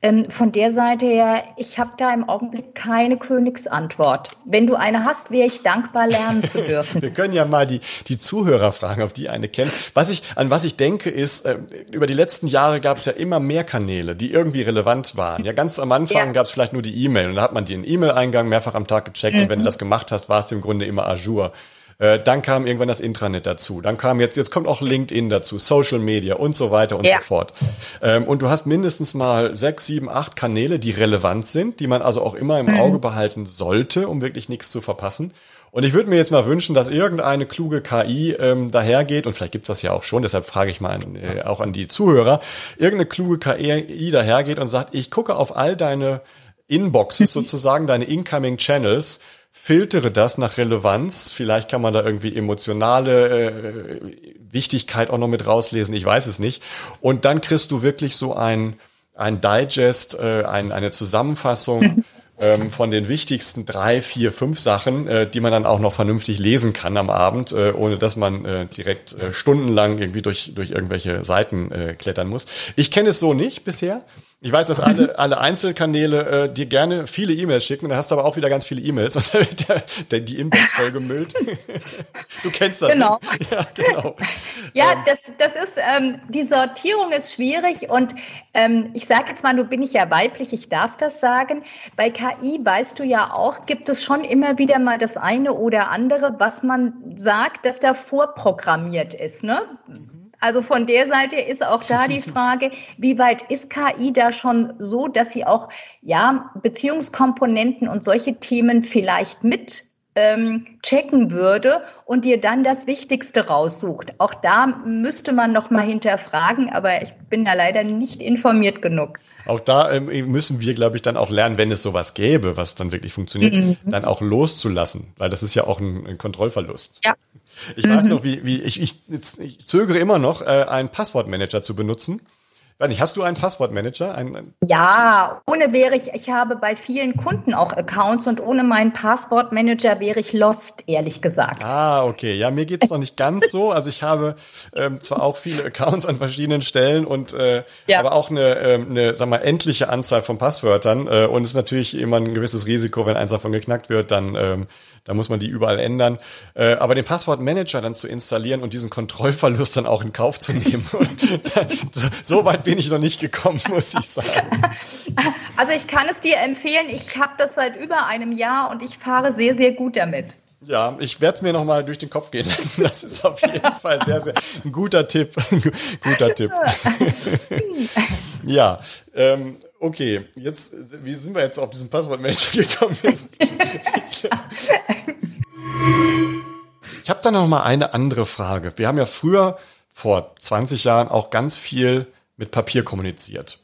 Ähm, von der Seite her, ich habe da im Augenblick keine Königsantwort. Wenn du eine hast, wäre ich dankbar, lernen zu dürfen. Wir können ja mal die, die Zuhörer fragen, ob die eine kennen. Was ich, an was ich denke, ist, äh, über die letzten Jahre gab es ja immer mehr Kanäle, die irgendwie relevant waren. Ja, ganz am Anfang ja. gab es vielleicht nur die E-Mail und da hat man den E-Mail-Eingang mehrfach am Tag gecheckt mhm. und wenn du das gemacht hast, war es im Grunde immer Azure. Äh, dann kam irgendwann das Intranet dazu. Dann kam jetzt, jetzt kommt auch LinkedIn dazu, Social Media und so weiter und ja. so fort. Ähm, und du hast mindestens mal sechs, sieben, acht Kanäle, die relevant sind, die man also auch immer im mhm. Auge behalten sollte, um wirklich nichts zu verpassen. Und ich würde mir jetzt mal wünschen, dass irgendeine kluge KI ähm, dahergeht, und vielleicht gibt's das ja auch schon, deshalb frage ich mal an, äh, auch an die Zuhörer, irgendeine kluge KI dahergeht und sagt, ich gucke auf all deine Inboxes sozusagen, deine Incoming Channels filtere das nach Relevanz. Vielleicht kann man da irgendwie emotionale äh, Wichtigkeit auch noch mit rauslesen. Ich weiß es nicht. Und dann kriegst du wirklich so ein, ein Digest, äh, ein, eine Zusammenfassung ähm, von den wichtigsten drei, vier, fünf Sachen, äh, die man dann auch noch vernünftig lesen kann am Abend, äh, ohne dass man äh, direkt äh, stundenlang irgendwie durch, durch irgendwelche Seiten äh, klettern muss. Ich kenne es so nicht bisher. Ich weiß, dass alle, alle Einzelkanäle äh, dir gerne viele E-Mails schicken, da hast du aber auch wieder ganz viele E-Mails und dann wird der, der, die Inbox voll gemüllt. du kennst das. Genau. Ne? Ja, genau. ja, ähm. das, das ist, ähm, die Sortierung ist schwierig und ähm, ich sage jetzt mal, du bin ich ja weiblich, ich darf das sagen. Bei KI weißt du ja auch, gibt es schon immer wieder mal das eine oder andere, was man sagt, dass da vorprogrammiert ist. Ne? Mhm. Also von der Seite ist auch da die Frage, wie weit ist KI da schon so, dass sie auch ja Beziehungskomponenten und solche Themen vielleicht mit ähm, checken würde und dir dann das Wichtigste raussucht. Auch da müsste man noch mal hinterfragen, aber ich bin da leider nicht informiert genug. Auch da ähm, müssen wir, glaube ich, dann auch lernen, wenn es sowas gäbe, was dann wirklich funktioniert, mhm. dann auch loszulassen, weil das ist ja auch ein, ein Kontrollverlust. Ja. Ich mhm. weiß noch, wie, wie ich, ich, ich zögere immer noch, äh, einen Passwortmanager zu benutzen. Weiß nicht, hast du einen Passwortmanager? Ein, ein ja, ohne wäre ich, ich habe bei vielen Kunden auch Accounts und ohne meinen Passwortmanager wäre ich lost, ehrlich gesagt. Ah, okay. Ja, mir geht's noch nicht ganz so. Also ich habe ähm, zwar auch viele Accounts an verschiedenen Stellen und äh, ja. aber auch eine, äh, eine, sag mal, endliche Anzahl von Passwörtern. Äh, und es ist natürlich immer ein gewisses Risiko, wenn eins davon geknackt wird, dann ähm, da muss man die überall ändern. Äh, aber den Passwortmanager dann zu installieren und diesen Kontrollverlust dann auch in Kauf zu nehmen, so weit bin ich noch nicht gekommen, muss ich sagen. Also ich kann es dir empfehlen. Ich habe das seit über einem Jahr und ich fahre sehr, sehr gut damit. Ja, ich werde es mir nochmal durch den Kopf gehen lassen. Das ist auf jeden Fall sehr, sehr ein guter Tipp. guter Tipp. ja, ähm, okay. Jetzt, wie sind wir jetzt auf diesen Passwortmanager gekommen? ich habe da noch mal eine andere Frage. Wir haben ja früher, vor 20 Jahren, auch ganz viel mit Papier kommuniziert.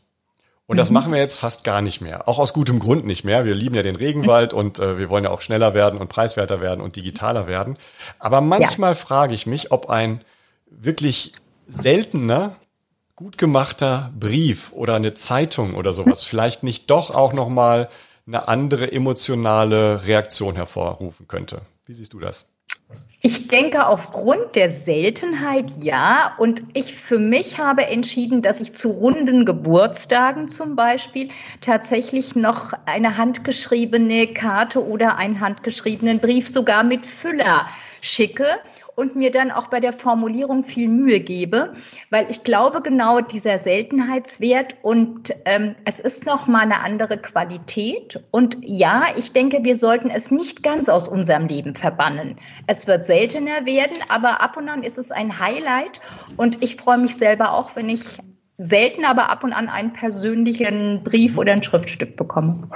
Und das mhm. machen wir jetzt fast gar nicht mehr. Auch aus gutem Grund nicht mehr. Wir lieben ja den Regenwald und äh, wir wollen ja auch schneller werden und preiswerter werden und digitaler werden. Aber manchmal ja. frage ich mich, ob ein wirklich seltener, gut gemachter Brief oder eine Zeitung oder sowas vielleicht nicht doch auch noch mal eine andere emotionale Reaktion hervorrufen könnte. Wie siehst du das? Ich denke aufgrund der Seltenheit ja. Und ich für mich habe entschieden, dass ich zu runden Geburtstagen zum Beispiel tatsächlich noch eine handgeschriebene Karte oder einen handgeschriebenen Brief sogar mit Füller schicke und mir dann auch bei der Formulierung viel Mühe gebe, weil ich glaube genau dieser Seltenheitswert und ähm, es ist noch mal eine andere Qualität und ja, ich denke, wir sollten es nicht ganz aus unserem Leben verbannen. Es wird seltener werden, aber ab und an ist es ein Highlight und ich freue mich selber auch, wenn ich selten, aber ab und an einen persönlichen Brief oder ein Schriftstück bekomme.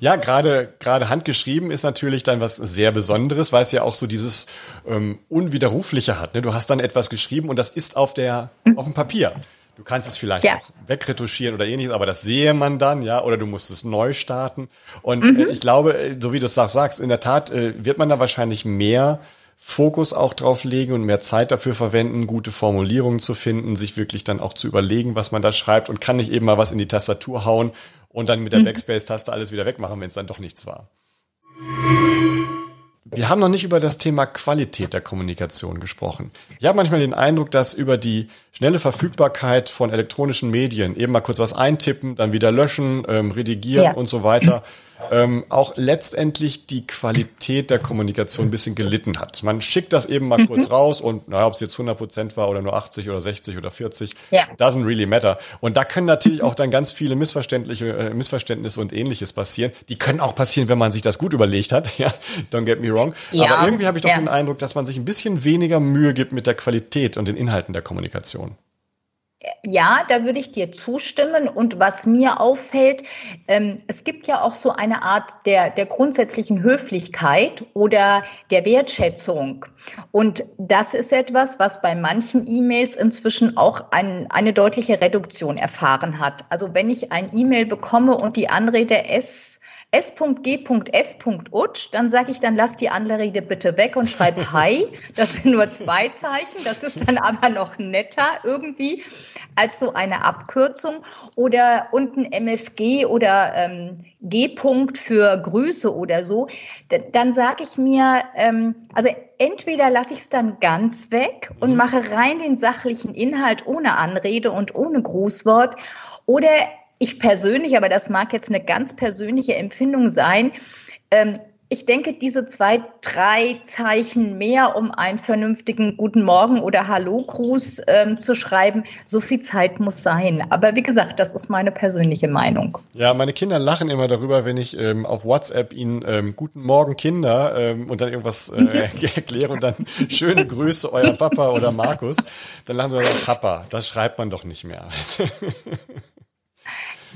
Ja, gerade gerade handgeschrieben ist natürlich dann was sehr Besonderes, weil es ja auch so dieses ähm, unwiderrufliche hat. Ne? Du hast dann etwas geschrieben und das ist auf der mhm. auf dem Papier. Du kannst es vielleicht ja. auch wegretuschieren oder ähnliches, aber das sehe man dann, ja, oder du musst es neu starten. Und mhm. äh, ich glaube, äh, so wie du es sagst, in der Tat äh, wird man da wahrscheinlich mehr Fokus auch drauf legen und mehr Zeit dafür verwenden, gute Formulierungen zu finden, sich wirklich dann auch zu überlegen, was man da schreibt und kann nicht eben mal was in die Tastatur hauen und dann mit der mhm. Backspace-Taste alles wieder wegmachen, wenn es dann doch nichts war. Wir haben noch nicht über das Thema Qualität der Kommunikation gesprochen. Ich habe manchmal den Eindruck, dass über die schnelle Verfügbarkeit von elektronischen Medien eben mal kurz was eintippen, dann wieder löschen, ähm, redigieren ja. und so weiter ähm, auch letztendlich die Qualität der Kommunikation ein bisschen gelitten hat. Man schickt das eben mal mhm. kurz raus und naja, ob es jetzt 100 Prozent war oder nur 80 oder 60 oder 40, ja. doesn't really matter. Und da können natürlich auch dann ganz viele missverständliche äh, Missverständnisse und ähnliches passieren. Die können auch passieren, wenn man sich das gut überlegt hat. Ja, don't get me wrong. Ja. Aber irgendwie habe ich doch ja. den Eindruck, dass man sich ein bisschen weniger Mühe gibt mit der Qualität und den Inhalten der Kommunikation. Ja, da würde ich dir zustimmen. Und was mir auffällt, ähm, es gibt ja auch so eine Art der, der grundsätzlichen Höflichkeit oder der Wertschätzung. Und das ist etwas, was bei manchen E-Mails inzwischen auch ein, eine deutliche Reduktion erfahren hat. Also wenn ich ein E-Mail bekomme und die Anrede S S.G.F.Utsch, dann sage ich, dann lass die Anrede bitte weg und schreib Hi. Das sind nur zwei Zeichen. Das ist dann aber noch netter irgendwie als so eine Abkürzung. Oder unten MFG oder ähm, G-Punkt für Grüße oder so. Dann sage ich mir, ähm, also entweder lasse ich es dann ganz weg und mhm. mache rein den sachlichen Inhalt ohne Anrede und ohne Grußwort. Oder ich persönlich, aber das mag jetzt eine ganz persönliche Empfindung sein, ähm, ich denke, diese zwei, drei Zeichen mehr, um einen vernünftigen Guten Morgen oder Hallo-Gruß ähm, zu schreiben, so viel Zeit muss sein. Aber wie gesagt, das ist meine persönliche Meinung. Ja, meine Kinder lachen immer darüber, wenn ich ähm, auf WhatsApp ihnen ähm, Guten Morgen Kinder ähm, und dann irgendwas äh, erkläre und dann schöne Grüße, euer Papa oder Markus. Dann lachen sie immer, Papa, das schreibt man doch nicht mehr.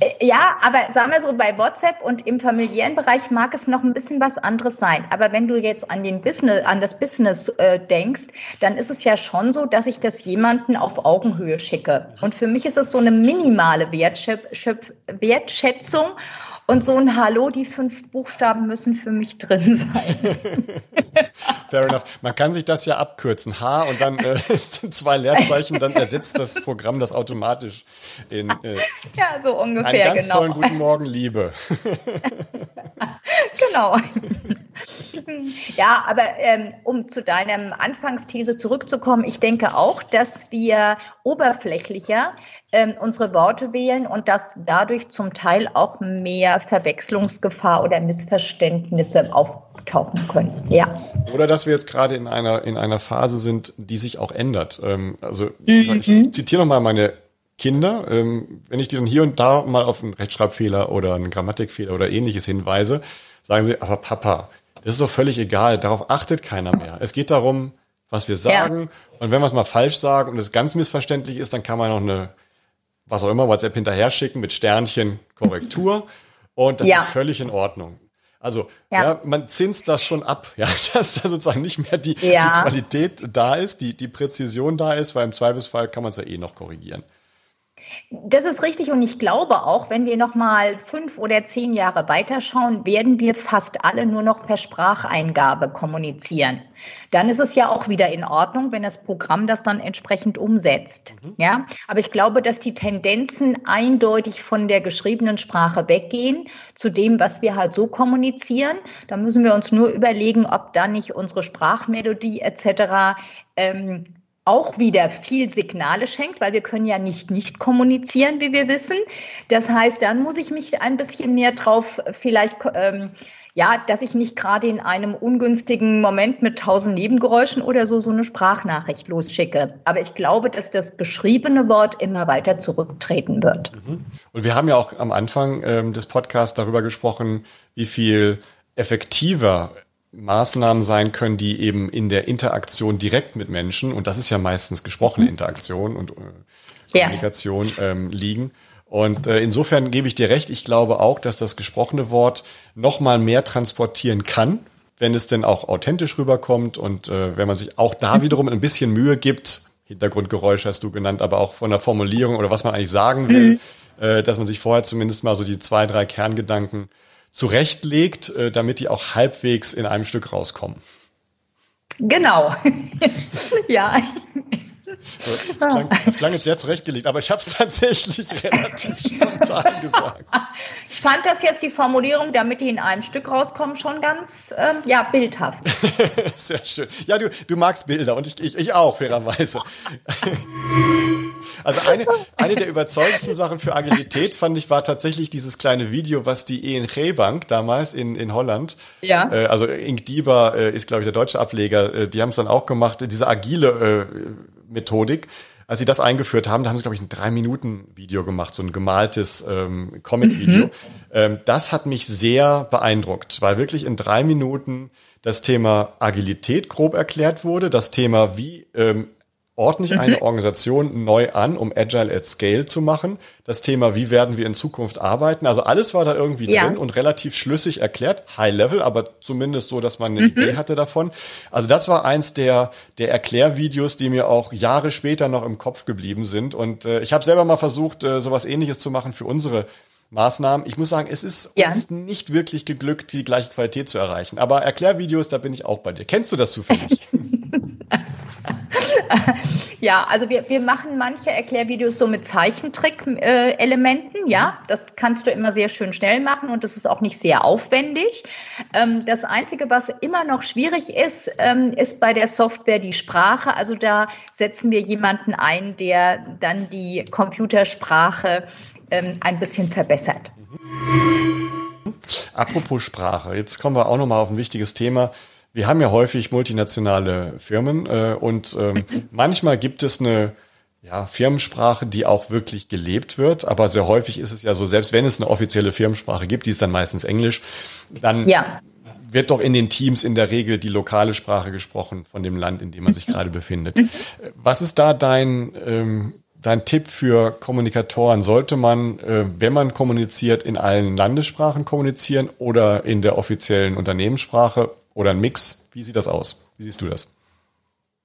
Äh, ja, aber sagen wir so, bei WhatsApp und im familiären Bereich mag es noch ein bisschen was anderes sein. Aber wenn du jetzt an den Business, an das Business äh, denkst, dann ist es ja schon so, dass ich das jemanden auf Augenhöhe schicke. Und für mich ist es so eine minimale Wertschätzung. Und so ein Hallo, die fünf Buchstaben müssen für mich drin sein. Fair enough. Man kann sich das ja abkürzen. H und dann äh, zwei Leerzeichen, dann ersetzt das Programm das automatisch in äh, ja, so ungefähr. Einen ganz genau. tollen guten Morgen, Liebe. genau. ja, aber ähm, um zu deinem Anfangsthese zurückzukommen, ich denke auch, dass wir oberflächlicher ähm, unsere Worte wählen und dass dadurch zum Teil auch mehr Verwechslungsgefahr oder Missverständnisse auftauchen können. Ja. Oder dass wir jetzt gerade in einer, in einer Phase sind, die sich auch ändert. Ähm, also mhm. ich zitiere nochmal meine Kinder, ähm, wenn ich die dann hier und da mal auf einen Rechtschreibfehler oder einen Grammatikfehler oder ähnliches hinweise, sagen sie, aber Papa, das ist doch völlig egal, darauf achtet keiner mehr. Es geht darum, was wir sagen. Ja. Und wenn wir es mal falsch sagen und es ganz missverständlich ist, dann kann man noch eine, was auch immer, WhatsApp hinterher schicken mit Sternchen Korrektur. Und das ja. ist völlig in Ordnung. Also, ja. ja. man zinst das schon ab, ja, dass da sozusagen nicht mehr die, ja. die Qualität da ist, die, die Präzision da ist, weil im Zweifelsfall kann man es ja eh noch korrigieren. Das ist richtig und ich glaube auch, wenn wir noch mal fünf oder zehn Jahre weiterschauen, werden wir fast alle nur noch per Spracheingabe kommunizieren. Dann ist es ja auch wieder in Ordnung, wenn das Programm das dann entsprechend umsetzt. Mhm. Ja, aber ich glaube, dass die Tendenzen eindeutig von der geschriebenen Sprache weggehen zu dem, was wir halt so kommunizieren. Da müssen wir uns nur überlegen, ob da nicht unsere Sprachmelodie etc. Ähm, auch wieder viel Signale schenkt, weil wir können ja nicht nicht kommunizieren, wie wir wissen. Das heißt, dann muss ich mich ein bisschen mehr drauf vielleicht ähm, ja, dass ich nicht gerade in einem ungünstigen Moment mit tausend Nebengeräuschen oder so so eine Sprachnachricht losschicke. Aber ich glaube, dass das geschriebene Wort immer weiter zurücktreten wird. Mhm. Und wir haben ja auch am Anfang ähm, des Podcasts darüber gesprochen, wie viel effektiver Maßnahmen sein können, die eben in der Interaktion direkt mit Menschen, und das ist ja meistens gesprochene Interaktion und äh, Kommunikation ja. ähm, liegen. Und äh, insofern gebe ich dir recht, ich glaube auch, dass das gesprochene Wort noch mal mehr transportieren kann, wenn es denn auch authentisch rüberkommt und äh, wenn man sich auch da wiederum ein bisschen Mühe gibt, Hintergrundgeräusch hast du genannt, aber auch von der Formulierung oder was man eigentlich sagen will, mhm. äh, dass man sich vorher zumindest mal so die zwei, drei Kerngedanken zurechtlegt, äh, damit die auch halbwegs in einem Stück rauskommen. Genau. ja. So, das, klang, das, klang, jetzt sehr zurechtgelegt, aber ich habe es tatsächlich relativ spontan gesagt. Ich fand das jetzt die Formulierung, damit die in einem Stück rauskommen, schon ganz ähm, ja, bildhaft. sehr schön. Ja, du, du magst Bilder und ich, ich, ich auch, fairerweise. Also eine, eine der überzeugendsten Sachen für Agilität fand ich war tatsächlich dieses kleine Video, was die ENG Bank damals in, in Holland, ja. äh, also Inkdiba äh, ist glaube ich der deutsche Ableger, äh, die haben es dann auch gemacht, diese agile äh, Methodik. Als sie das eingeführt haben, da haben sie, glaube ich, ein Drei-Minuten-Video gemacht, so ein gemaltes ähm, Comic-Video. Mhm. Ähm, das hat mich sehr beeindruckt, weil wirklich in drei Minuten das Thema Agilität grob erklärt wurde, das Thema, wie ähm, ordne ich mhm. eine Organisation neu an, um Agile at Scale zu machen. Das Thema, wie werden wir in Zukunft arbeiten. Also alles war da irgendwie ja. drin und relativ schlüssig erklärt, High Level, aber zumindest so, dass man eine mhm. Idee hatte davon. Also das war eins der, der Erklärvideos, die mir auch Jahre später noch im Kopf geblieben sind. Und äh, ich habe selber mal versucht, äh, sowas ähnliches zu machen für unsere Maßnahmen. Ich muss sagen, es ist ja. uns nicht wirklich geglückt, die gleiche Qualität zu erreichen. Aber Erklärvideos, da bin ich auch bei dir. Kennst du das zufällig? ja, also wir, wir machen manche Erklärvideos so mit Zeichentrick-Elementen. Ja, das kannst du immer sehr schön schnell machen und das ist auch nicht sehr aufwendig. Ähm, das Einzige, was immer noch schwierig ist, ähm, ist bei der Software die Sprache. Also da setzen wir jemanden ein, der dann die Computersprache ähm, ein bisschen verbessert. Apropos Sprache, jetzt kommen wir auch noch mal auf ein wichtiges Thema. Wir haben ja häufig multinationale Firmen äh, und ähm, manchmal gibt es eine ja, Firmensprache, die auch wirklich gelebt wird, aber sehr häufig ist es ja so, selbst wenn es eine offizielle Firmensprache gibt, die ist dann meistens Englisch, dann ja. wird doch in den Teams in der Regel die lokale Sprache gesprochen von dem Land, in dem man sich gerade befindet. Mhm. Was ist da dein, ähm, dein Tipp für Kommunikatoren? Sollte man, äh, wenn man kommuniziert, in allen Landessprachen kommunizieren oder in der offiziellen Unternehmenssprache oder ein Mix? Wie sieht das aus? Wie siehst du das?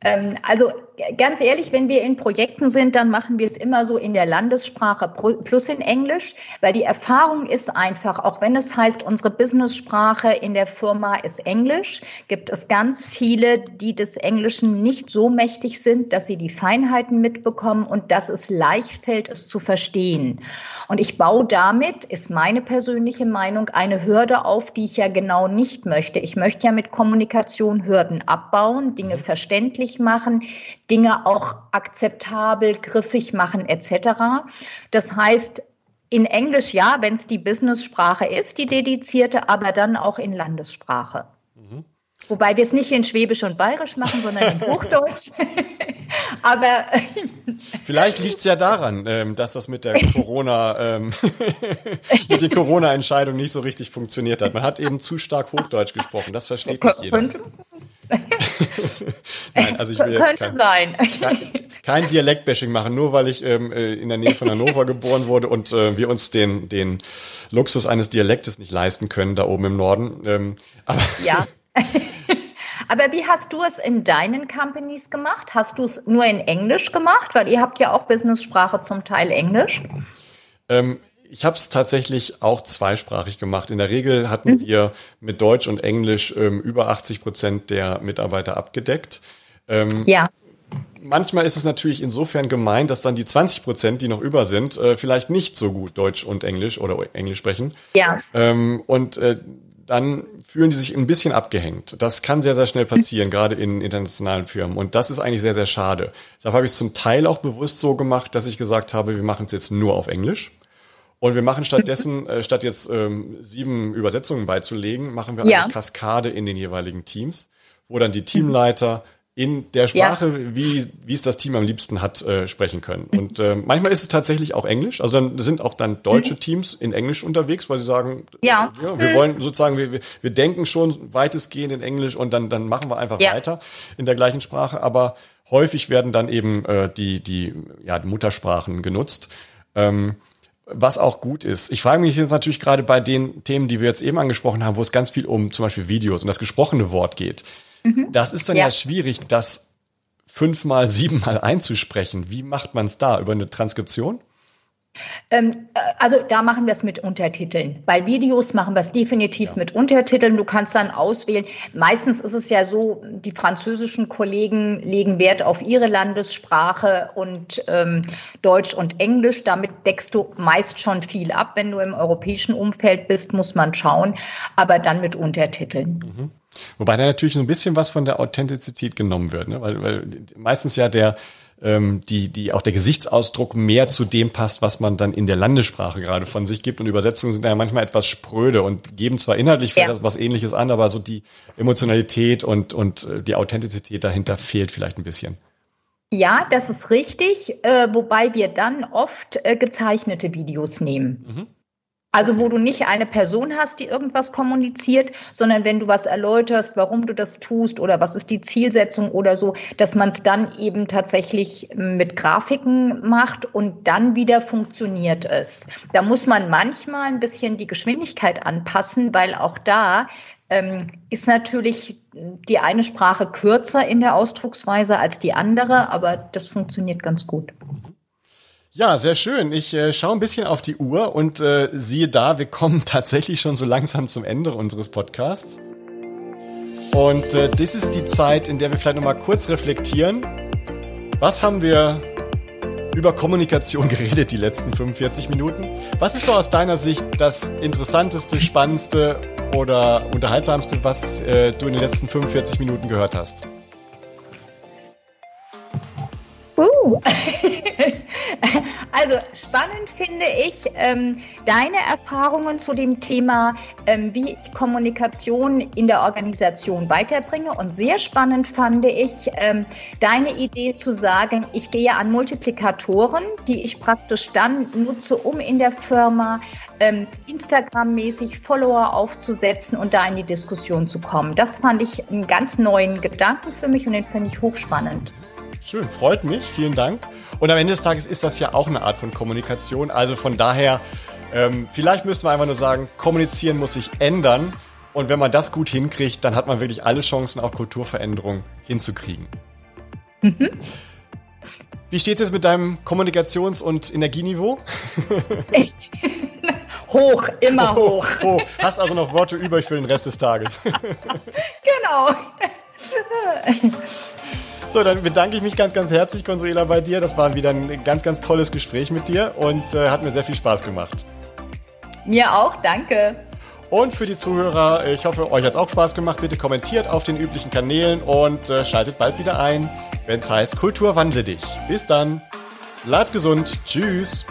Ähm, also ganz ehrlich, wenn wir in Projekten sind, dann machen wir es immer so in der Landessprache plus in Englisch, weil die Erfahrung ist einfach, auch wenn es heißt, unsere Business-Sprache in der Firma ist Englisch, gibt es ganz viele, die des Englischen nicht so mächtig sind, dass sie die Feinheiten mitbekommen und dass es leicht fällt, es zu verstehen. Und ich baue damit, ist meine persönliche Meinung, eine Hürde auf, die ich ja genau nicht möchte. Ich möchte ja mit Kommunikation Hürden abbauen, Dinge mhm. verständlich machen, Dinge auch akzeptabel, griffig machen etc. Das heißt, in Englisch ja, wenn es die Business-Sprache ist, die dedizierte, aber dann auch in Landessprache. Mhm. Wobei wir es nicht in Schwäbisch und Bayerisch machen, sondern in Hochdeutsch. aber vielleicht liegt es ja daran, ähm, dass das mit der Corona, ähm, mit der Corona-Entscheidung nicht so richtig funktioniert hat. Man hat eben zu stark Hochdeutsch gesprochen. Das versteht nicht jeder. Nein, also ich will jetzt kein, sein. kein, kein Dialektbashing machen, nur weil ich ähm, äh, in der Nähe von Hannover geboren wurde und äh, wir uns den, den Luxus eines Dialektes nicht leisten können da oben im Norden. Ähm, aber ja. Aber wie hast du es in deinen Companies gemacht? Hast du es nur in Englisch gemacht? Weil ihr habt ja auch Business-Sprache zum Teil Englisch. Ähm, ich habe es tatsächlich auch zweisprachig gemacht. In der Regel hatten mhm. wir mit Deutsch und Englisch ähm, über 80 Prozent der Mitarbeiter abgedeckt. Ähm, ja. Manchmal ist es natürlich insofern gemeint, dass dann die 20 Prozent, die noch über sind, äh, vielleicht nicht so gut Deutsch und Englisch oder Englisch sprechen. Ja. Ähm, und äh, dann fühlen die sich ein bisschen abgehängt. Das kann sehr, sehr schnell passieren, mhm. gerade in internationalen Firmen. Und das ist eigentlich sehr, sehr schade. Deshalb habe ich es zum Teil auch bewusst so gemacht, dass ich gesagt habe, wir machen es jetzt nur auf Englisch. Und wir machen stattdessen, äh, statt jetzt ähm, sieben Übersetzungen beizulegen, machen wir ja. eine Kaskade in den jeweiligen Teams, wo dann die Teamleiter in der Sprache, ja. wie, wie es das Team am liebsten hat, äh, sprechen können. Und äh, manchmal ist es tatsächlich auch Englisch. Also dann sind auch dann deutsche mhm. Teams in Englisch unterwegs, weil sie sagen, ja, ja wir mhm. wollen sozusagen, wir, wir denken schon weitestgehend in Englisch und dann, dann machen wir einfach ja. weiter in der gleichen Sprache. Aber häufig werden dann eben äh, die, die, ja, die Muttersprachen genutzt. Ähm, was auch gut ist. Ich frage mich jetzt natürlich gerade bei den Themen, die wir jetzt eben angesprochen haben, wo es ganz viel um zum Beispiel Videos und das gesprochene Wort geht. Mhm. Das ist dann ja. ja schwierig, das fünfmal, siebenmal einzusprechen. Wie macht man es da? Über eine Transkription? Ähm, äh, also da machen wir es mit Untertiteln. Bei Videos machen wir es definitiv ja. mit Untertiteln. Du kannst dann auswählen. Meistens ist es ja so, die französischen Kollegen legen Wert auf ihre Landessprache und ähm, Deutsch und Englisch. Damit deckst du meist schon viel ab. Wenn du im europäischen Umfeld bist, muss man schauen, aber dann mit Untertiteln. Mhm. Wobei da natürlich so ein bisschen was von der Authentizität genommen wird, ne? weil, weil meistens ja der ähm, die, die auch der Gesichtsausdruck mehr zu dem passt, was man dann in der Landessprache gerade von sich gibt. Und Übersetzungen sind ja manchmal etwas spröde und geben zwar inhaltlich vielleicht ja. was ähnliches an, aber so die Emotionalität und, und äh, die Authentizität dahinter fehlt vielleicht ein bisschen. Ja, das ist richtig, äh, wobei wir dann oft äh, gezeichnete Videos nehmen. Mhm. Also wo du nicht eine Person hast, die irgendwas kommuniziert, sondern wenn du was erläuterst, warum du das tust oder was ist die Zielsetzung oder so, dass man es dann eben tatsächlich mit Grafiken macht und dann wieder funktioniert es. Da muss man manchmal ein bisschen die Geschwindigkeit anpassen, weil auch da ähm, ist natürlich die eine Sprache kürzer in der Ausdrucksweise als die andere, aber das funktioniert ganz gut. Ja, sehr schön. Ich äh, schaue ein bisschen auf die Uhr und äh, siehe da, wir kommen tatsächlich schon so langsam zum Ende unseres Podcasts. Und äh, das ist die Zeit, in der wir vielleicht nochmal kurz reflektieren. Was haben wir über Kommunikation geredet die letzten 45 Minuten? Was ist so aus deiner Sicht das Interessanteste, Spannendste oder Unterhaltsamste, was äh, du in den letzten 45 Minuten gehört hast? Uh. also spannend finde ich ähm, deine Erfahrungen zu dem Thema, ähm, wie ich Kommunikation in der Organisation weiterbringe. Und sehr spannend fand ich ähm, deine Idee zu sagen, ich gehe an Multiplikatoren, die ich praktisch dann nutze, um in der Firma ähm, Instagram-mäßig Follower aufzusetzen und da in die Diskussion zu kommen. Das fand ich einen ganz neuen Gedanken für mich und den finde ich hochspannend. Schön, freut mich. Vielen Dank. Und am Ende des Tages ist das ja auch eine Art von Kommunikation. Also von daher, ähm, vielleicht müssen wir einfach nur sagen, kommunizieren muss sich ändern. Und wenn man das gut hinkriegt, dann hat man wirklich alle Chancen, auch Kulturveränderung hinzukriegen. Mhm. Wie steht es jetzt mit deinem Kommunikations- und Energieniveau? hoch, immer hoch. hoch. hoch. Hast also noch Worte übrig für den Rest des Tages. genau. So, dann bedanke ich mich ganz, ganz herzlich, Consuela, bei dir. Das war wieder ein ganz, ganz tolles Gespräch mit dir und äh, hat mir sehr viel Spaß gemacht. Mir auch, danke. Und für die Zuhörer, ich hoffe, euch hat es auch Spaß gemacht. Bitte kommentiert auf den üblichen Kanälen und äh, schaltet bald wieder ein, wenn es heißt Kultur wandle dich. Bis dann. Bleibt gesund. Tschüss.